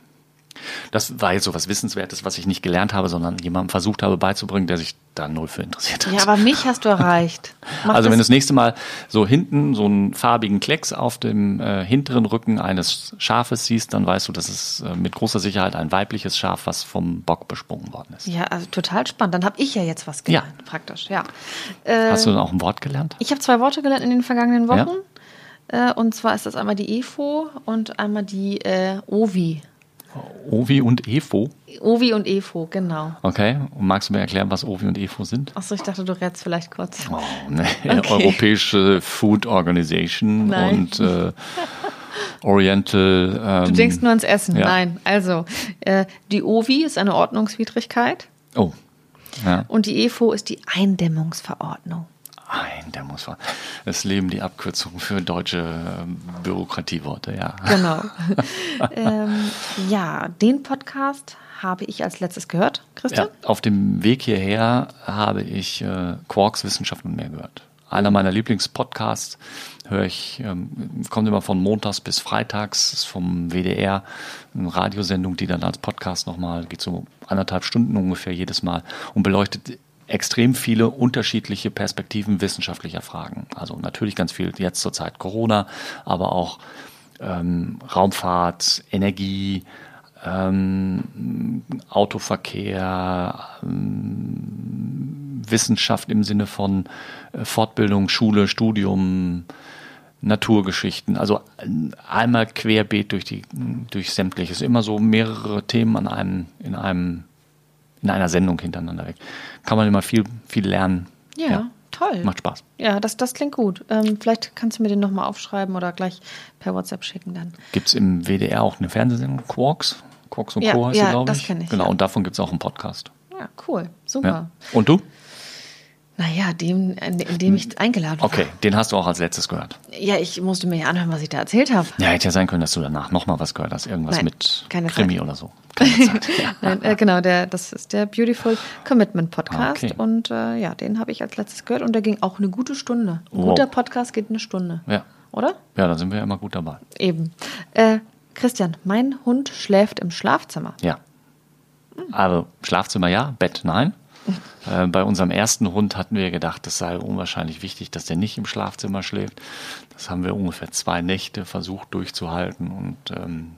Das war jetzt so was Wissenswertes, was ich nicht gelernt habe, sondern jemandem versucht habe beizubringen, der sich da null für interessiert hat. Ja, aber mich hast du erreicht. Mach Also wenn du das, nächste Mal so hinten so einen farbigen Klecks auf dem äh, hinteren Rücken eines Schafes siehst, dann weißt du, das ist äh, mit großer Sicherheit ein weibliches Schaf, was vom Bock besprungen worden ist. ja, also total spannend. Dann habe ich ja jetzt was Ja. gelernt, praktisch, ja. Äh, Hast du dann auch ein Wort gelernt? Ich habe zwei Worte gelernt in den vergangenen Ja. Wochen. Äh, und zwar ist das einmal die EFO und einmal die äh, OVI. Ovi und EFO? Ovi und EFO, genau. Okay. Und magst du mir erklären, was Ovi und EFO sind? Achso, ich dachte, du rätst vielleicht kurz. Oh, ne. Okay. Europäische Food Organization Nein. und äh, Oriental. Ähm, Du denkst nur ans Essen. ja. Nein, also äh, die OVI ist eine Ordnungswidrigkeit Oh. Ja. und die EFO ist die Eindämmungsverordnung. Ein, der muss war. Es leben die Abkürzungen für deutsche ähm, Bürokratieworte, ja. Genau. ähm, ja, den Podcast habe ich als letztes gehört, Christian. Ja, auf dem Weg hierher habe ich äh, Quarks Wissenschaft und mehr gehört. Einer meiner Lieblingspodcasts höre ich, ähm, kommt immer von montags bis freitags, ist vom WDR, eine Radiosendung, die dann als Podcast nochmal, geht so anderthalb Stunden ungefähr jedes Mal und beleuchtet extrem viele unterschiedliche Perspektiven wissenschaftlicher Fragen. Also natürlich ganz viel jetzt zur Zeit Corona, aber auch ähm, Raumfahrt, Energie, ähm, Autoverkehr, ähm, Wissenschaft im Sinne von äh, Fortbildung, Schule, Studium, Naturgeschichten. Also äh, einmal querbeet durch die durch sämtliches. Immer so mehrere Themen an einem in einem in einer Sendung hintereinander weg. Kann man immer viel viel lernen. Ja, toll. Macht Spaß. Ja, das, das klingt gut. Ähm, vielleicht kannst du mir den nochmal aufschreiben oder gleich per WhatsApp schicken dann. Gibt es im WDR auch eine Fernsehsendung, Quarks? Quarks und Ja, Co. heißt ja, sie, glaube das ich. kenn ich, Genau, ja. und davon gibt es auch einen Podcast. Ja, cool. Super. Ja. Und du? Naja, dem, in, dem ich eingeladen war. Okay, den hast du auch als letztes gehört. Ja, ich musste mir ja anhören, was ich da erzählt habe. Ja, hätte ja sein können, dass du danach nochmal was gehört hast. Irgendwas Nein, mit Krimi Zeit. oder so. Keine Zeit. Nein, äh, genau, der, das ist der Beautiful Commitment Podcast. Okay. Und äh, ja, den habe ich als letztes gehört und der ging auch eine gute Stunde. Ein Wow. guter Podcast geht eine Stunde. Ja. Oder? ja, da sind wir ja immer gut dabei. Eben. Äh, Christian, mein Hund schläft im Schlafzimmer. Ja. Also Schlafzimmer ja, Bett nein. Äh, bei unserem ersten Hund hatten wir gedacht, es sei unwahrscheinlich wichtig, dass der nicht im Schlafzimmer schläft. Das haben wir ungefähr zwei Nächte versucht durchzuhalten und ähm,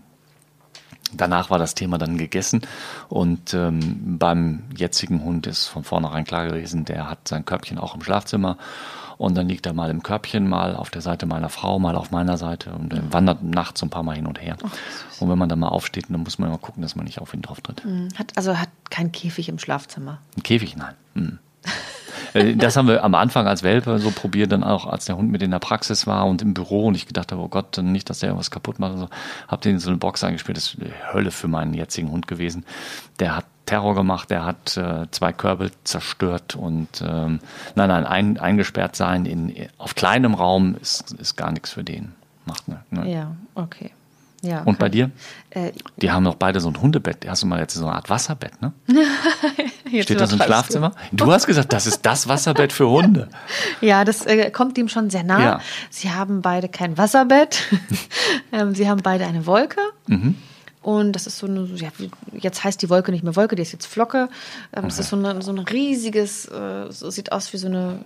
danach war das Thema dann gegessen. Und ähm, beim jetzigen Hund ist von vornherein klar gewesen, der hat sein Körbchen auch im Schlafzimmer. Und dann liegt er mal im Körbchen, mal auf der Seite meiner Frau, mal auf meiner Seite und er wandert nachts ein paar Mal hin und her. und wenn man dann mal aufsteht, dann muss man immer gucken, dass man nicht auf ihn drauf tritt. Hm, Hat, also hat kein Käfig im Schlafzimmer. Ein Käfig, nein. Hm. Äh, Das haben wir am Anfang als Welpe so probiert, dann auch als der Hund mit in der Praxis war und im Büro und ich gedacht habe, oh Gott, nicht, dass der irgendwas kaputt macht. Also, hab den in so eine Box eingespielt. Das ist Hölle für meinen jetzigen Hund gewesen. Der hat Terror gemacht, der hat äh, zwei Körbel zerstört und ähm, nein, nein, ein, eingesperrt sein in, auf kleinem Raum ist, ist gar nichts für den. Macht ne, ne. Ja, okay. Ja, Und bei dir? Äh, Die haben doch beide so ein Hundebett. Hast du mal jetzt so eine Art Wasserbett, ne? Steht das im übertreibst du. Schlafzimmer? Du hast gesagt, das ist das Wasserbett für Hunde. Ja, das äh, kommt ihm schon sehr nah. Ja. Sie haben beide kein Wasserbett. ähm, sie haben beide eine Wolke. Mhm. Und das ist so eine, ja, jetzt heißt die Wolke nicht mehr Wolke, die ist jetzt Flocke. Ähm, Es ist so, eine, so ein riesiges, äh, so sieht aus wie so eine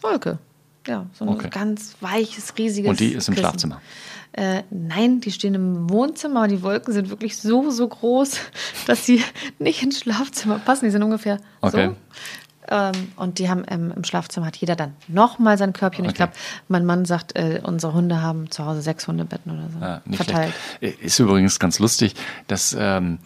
Wolke. Ja, so ein Okay. ganz weiches, riesiges. Und die ist im Kissen. Schlafzimmer? Äh, nein, die stehen im Wohnzimmer. Die Wolken sind wirklich so, so groß, dass sie nicht ins Schlafzimmer passen. Die sind ungefähr Okay. so. Ähm, und die haben ähm, im Schlafzimmer hat jeder dann nochmal sein Körbchen. Ich Okay. glaube, mein Mann sagt, äh, unsere Hunde haben zu Hause sechs Hundebetten oder so nicht verteilt. schlecht. Ist übrigens ganz lustig, dass ähm,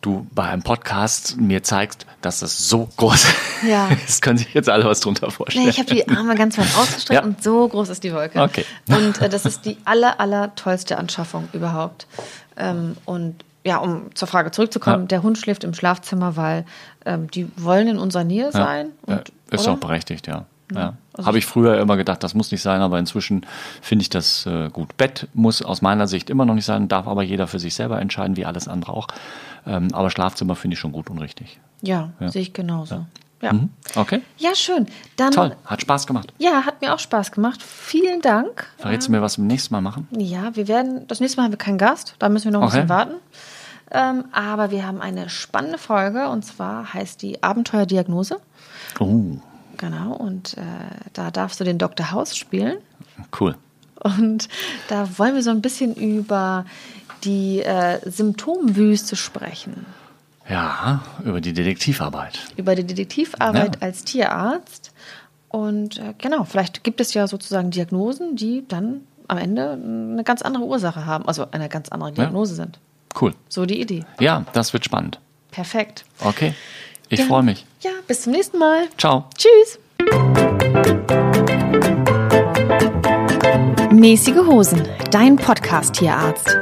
du bei einem Podcast mir zeigst, dass das so groß Ja. ist. können sich jetzt alle was drunter vorstellen. Nee, ich habe die Arme ganz weit ausgestreckt Ja. und so groß ist die Wolke. Okay. Und äh, das ist die aller, aller tollste Anschaffung überhaupt. Ähm, und ja, um zur Frage zurückzukommen, Ja. der Hund schläft im Schlafzimmer, weil ähm, die wollen in unserer Nähe sein. Ja, Und, ist oder? auch berechtigt, ja. ja. also Habe ich früher immer gedacht, das muss nicht sein, aber inzwischen finde ich das äh, gut. Bett muss aus meiner Sicht immer noch nicht sein, darf aber jeder für sich selber entscheiden, wie alles andere auch. Ähm, aber Schlafzimmer finde ich schon gut und richtig. Ja, sehe ich genauso. Ja. Mhm. Okay, ja, schön. Dann, toll, hat Spaß gemacht. Ja, hat mir auch Spaß gemacht. Vielen Dank. Verrätst du mir, was wir beim nächsten Mal machen? Ja, wir werden, das nächste Mal haben wir keinen Gast, da müssen wir noch ein Okay. bisschen warten. Ähm, aber wir haben eine spannende Folge und zwar heißt die Abenteuerdiagnose. Oh, Genau, und äh, da darfst du den Dr. House spielen. cool. Und da wollen wir so ein bisschen über die äh, Symptomwüste sprechen. Ja, über die Detektivarbeit. Über die Detektivarbeit Ja. als Tierarzt. Und äh, genau, vielleicht gibt es ja sozusagen Diagnosen, die dann am Ende eine ganz andere Ursache haben, also eine ganz andere Diagnose sind. Cool. So die Idee. Ja, das wird spannend. Perfekt. Okay. Ich Ja. freue mich. Ja, bis zum nächsten Mal. Ciao. Tschüss. Mäßige Hosen, dein Podcast-Tierarzt.